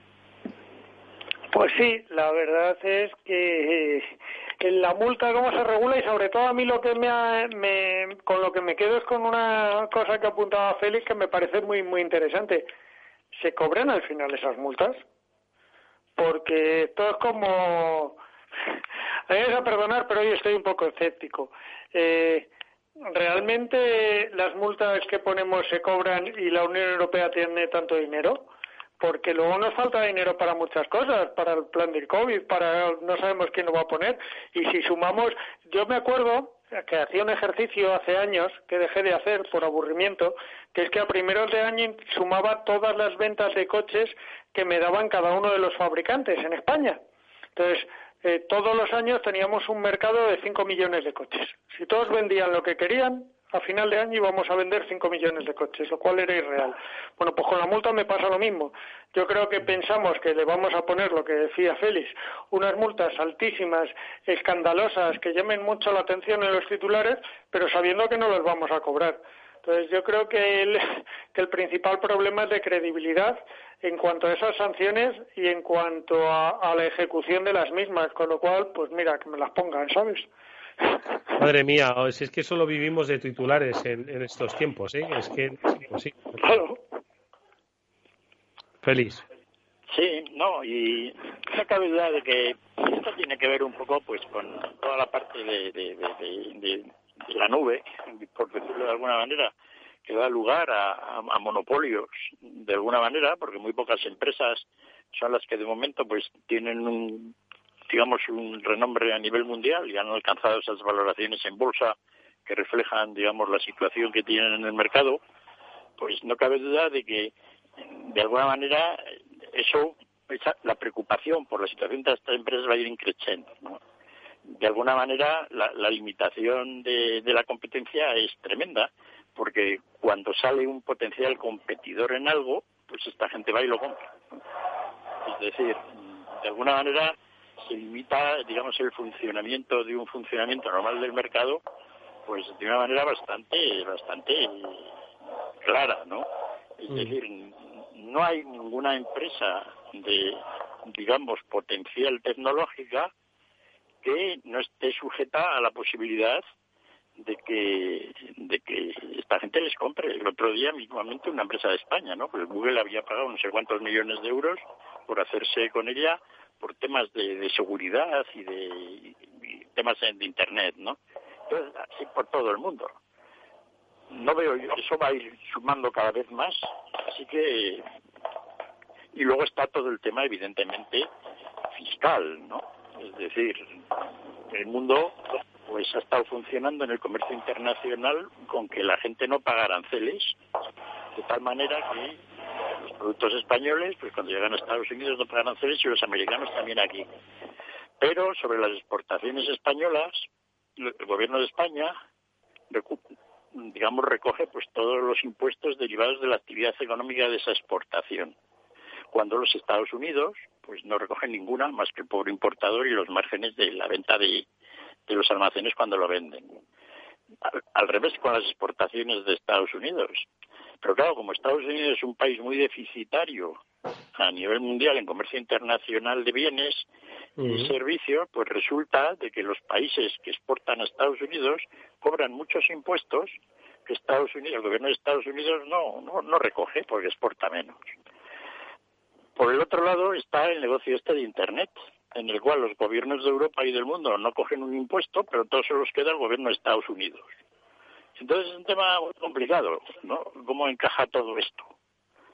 Pues sí, la verdad es que en la multa cómo se regula y sobre todo a mí lo que me, con lo que me quedo es con una cosa que apuntaba Félix que me parece muy muy interesante. ¿Se cobran al final esas multas? Porque esto es como me vais a perdonar, pero hoy estoy un poco escéptico. Eh, ¿Realmente las multas que ponemos se cobran y la Unión Europea tiene tanto dinero? Porque luego nos falta dinero para muchas cosas, para el plan del COVID, para no sabemos quién lo va a poner. Y si sumamos, yo me acuerdo que hacía un ejercicio hace años que dejé de hacer por aburrimiento, que es que a primeros de año sumaba todas las ventas de coches que me daban cada uno de los fabricantes en España. Entonces, eh, todos los años teníamos un mercado de 5 millones de coches. Si todos vendían lo que querían, a final de año íbamos a vender 5 millones de coches, lo cual era irreal. Bueno, pues con la multa me pasa lo mismo. Yo creo que pensamos que le vamos a poner lo que decía Félix, unas multas altísimas, escandalosas, que llamen mucho la atención en los titulares, pero sabiendo que no los vamos a cobrar. Entonces yo creo que el, que el principal problema es de credibilidad en cuanto a esas sanciones y en cuanto a, a la ejecución de las mismas, con lo cual, pues mira, que me las pongan, ¿sabes? Madre mía, si es que solo vivimos de titulares en, estos tiempos, ¿eh? Es que, pues sí. Feliz. Sí, no, y no cabe duda de que esto tiene que ver un poco pues con toda la parte de, de, la nube, por decirlo de alguna manera, que da lugar a, a, monopolios de alguna manera, porque muy pocas empresas son las que de momento pues tienen un digamos, un renombre a nivel mundial y han alcanzado esas valoraciones en bolsa que reflejan, digamos, la situación que tienen en el mercado, pues no cabe duda de que, de alguna manera, eso, la preocupación por la situación de estas empresas va a ir increciendo. De alguna manera, la, limitación de, de la competencia es tremenda, porque cuando sale un potencial competidor en algo, pues esta gente va y lo compra. Es decir, de alguna manera, se limita, digamos, el funcionamiento de un funcionamiento normal del mercado, pues de una manera bastante, bastante clara, ¿no? Es mm. decir, no hay ninguna empresa de, digamos, potencial tecnológica que no esté sujeta a la posibilidad de que de que esta gente les compre. El otro día mismamente una empresa de España, ¿no? Pues Google había pagado no sé cuántos millones de euros por hacerse con ella por temas de, seguridad y de temas de Internet, ¿no? Entonces, así por todo el mundo. No veo, eso va a ir sumando cada vez más, así que... Y luego está todo el tema, evidentemente, fiscal, ¿no? Es decir, el mundo pues ha estado funcionando en el comercio internacional con que la gente no paga aranceles, de tal manera que productos españoles, pues cuando llegan a Estados Unidos no pagan aranceles y los americanos también aquí. Pero sobre las exportaciones españolas, el gobierno de España, digamos, recoge pues todos los impuestos derivados de la actividad económica de esa exportación. Cuando los Estados Unidos pues no recogen ninguna más que el pobre importador y los márgenes de la venta de, los almacenes cuando lo venden. Al, revés con las exportaciones de Estados Unidos. Pero claro, como Estados Unidos es un país muy deficitario a nivel mundial en comercio internacional de bienes y servicios, pues resulta de que los países que exportan a Estados Unidos cobran muchos impuestos que Estados Unidos, el gobierno de Estados Unidos no, no, no recoge porque exporta menos. Por el otro lado está el negocio este de Internet, en el cual los gobiernos de Europa y del mundo no cogen un impuesto, pero todos se los queda el gobierno de Estados Unidos. Entonces es un tema muy complicado, ¿no? ¿Cómo encaja todo esto?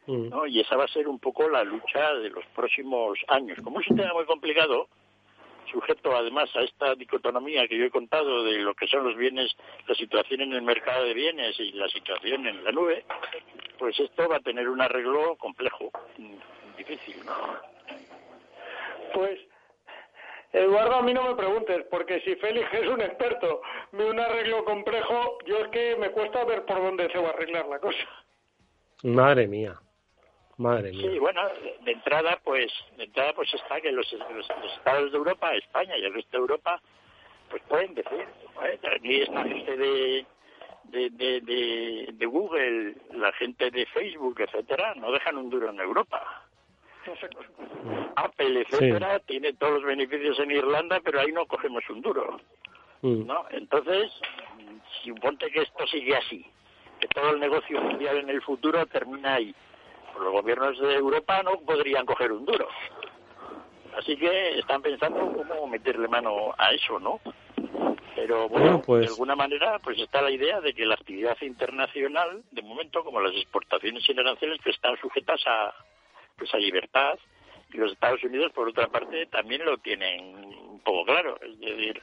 Mm. ¿no? Y esa va a ser un poco la lucha de los próximos años. Como es un tema muy complicado, sujeto además a esta dicotomía que yo he contado de lo que son los bienes, la situación en el mercado de bienes y la situación en la nube, pues esto va a tener un arreglo complejo, difícil. Pues Eduardo, a mí no me preguntes, porque si Félix es un experto de un arreglo complejo, yo es que me cuesta ver por dónde se va a arreglar la cosa. Madre mía. Madre mía. Sí, bueno, de entrada, pues, de entrada, pues está que los, estados de Europa, España y el resto de Europa, pues pueden decir, aquí esta gente de, de, de, de, Google, la gente de Facebook, etcétera, no dejan un duro en Europa. Apple, etcétera, tiene todos los beneficios en Irlanda, pero ahí no cogemos un duro. Mm. ¿no? Entonces, suponte que esto sigue así, que todo el negocio mundial en el futuro termina ahí los gobiernos de Europa no podrían coger un duro. Así que están pensando cómo meterle mano a eso, ¿no? Pero bueno, pues... de alguna manera pues está la idea de que la actividad internacional, de momento como las exportaciones y aranceles, que están sujetas a pues a libertad y los Estados Unidos por otra parte también lo tienen un poco claro, es decir,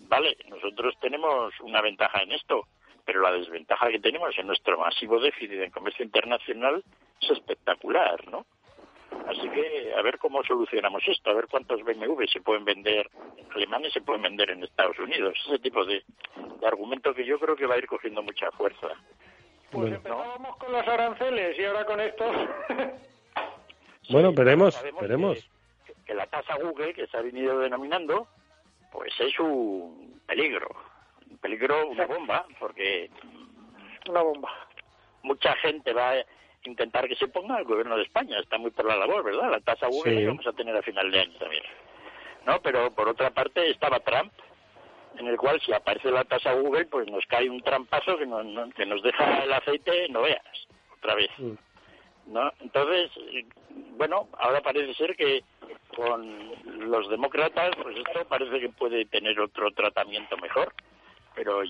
vale, nosotros tenemos una ventaja en esto, pero la desventaja que tenemos en nuestro masivo déficit en comercio internacional es espectacular, ¿no? Así que a ver cómo solucionamos esto, a ver cuántos BMW se pueden vender alemanes se pueden vender en Estados Unidos. Ese tipo de, argumento que yo creo que va a ir cogiendo mucha fuerza. Pues empezábamos con los aranceles y ahora con esto. bueno, veremos, veremos. que la tasa Google, que se ha venido denominando, pues es un peligro. Un peligro, una bomba, porque. Una bomba. Mucha gente va intentar que se ponga el gobierno de España. Está muy por la labor, ¿verdad? La tasa Google la vamos a tener a final de año también. ¿No? Pero por otra parte estaba Trump, en el cual si aparece la tasa Google, pues nos cae un trampazo que, que nos deja el aceite, no veas, otra vez. Mm. ¿No? Entonces, bueno, ahora parece ser que con los demócratas, pues esto parece que puede tener otro tratamiento mejor, pero,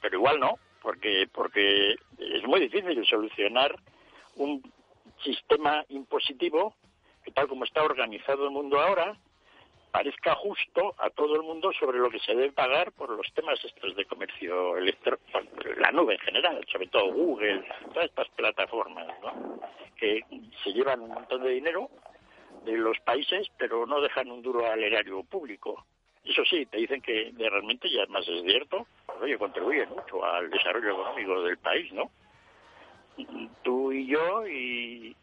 pero igual no, porque, porque es muy difícil solucionar un sistema impositivo que tal como está organizado el mundo ahora, parezca justo a todo el mundo sobre lo que se debe pagar por los temas estos de comercio electrónico, la nube en general, sobre todo Google, todas estas plataformas, ¿no? que se llevan un montón de dinero de los países, pero no dejan un duro al erario público. Eso sí, te dicen que realmente, ya más es cierto, pues, oye, contribuyen mucho al desarrollo económico del país, ¿no? tú y yo y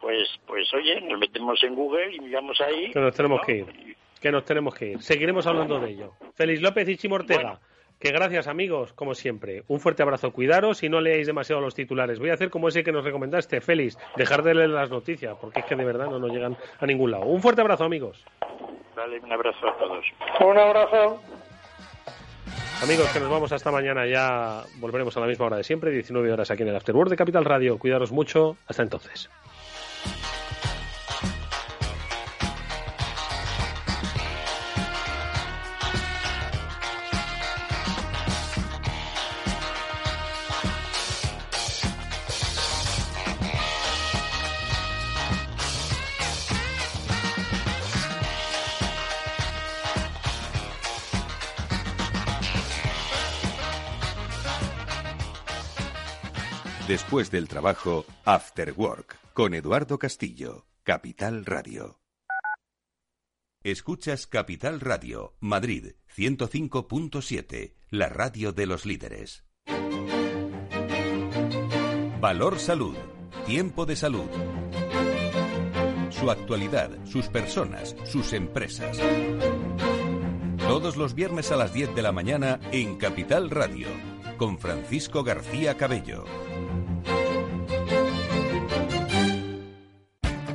pues pues oye, nos metemos en Google y miramos ahí. Que nos tenemos que ir. Que nos tenemos que ir. Seguiremos hablando de ello. Félix López y Chimo Ortega. Que gracias amigos, como siempre. Un fuerte abrazo, cuidaros y no leáis demasiado los titulares. Voy a hacer como ese que nos recomendaste, Félix, dejar de leer las noticias, porque es que de verdad no nos llegan a ningún lado. Un fuerte abrazo amigos. Dale, un abrazo a todos. Un abrazo. Amigos, que nos vamos hasta mañana. Ya volveremos a la misma hora de siempre, 19 horas aquí en el Afterworld de Capital Radio. Cuidaros mucho. Hasta entonces. Después del trabajo, After Work, con Eduardo Castillo, Capital Radio. Escuchas Capital Radio, Madrid 105.7, la radio de los líderes. Valor Salud, tiempo de salud. su actualidad, sus personas, sus empresas. Todos los viernes a las 10 de la mañana en Capital Radio, con Francisco García Cabello.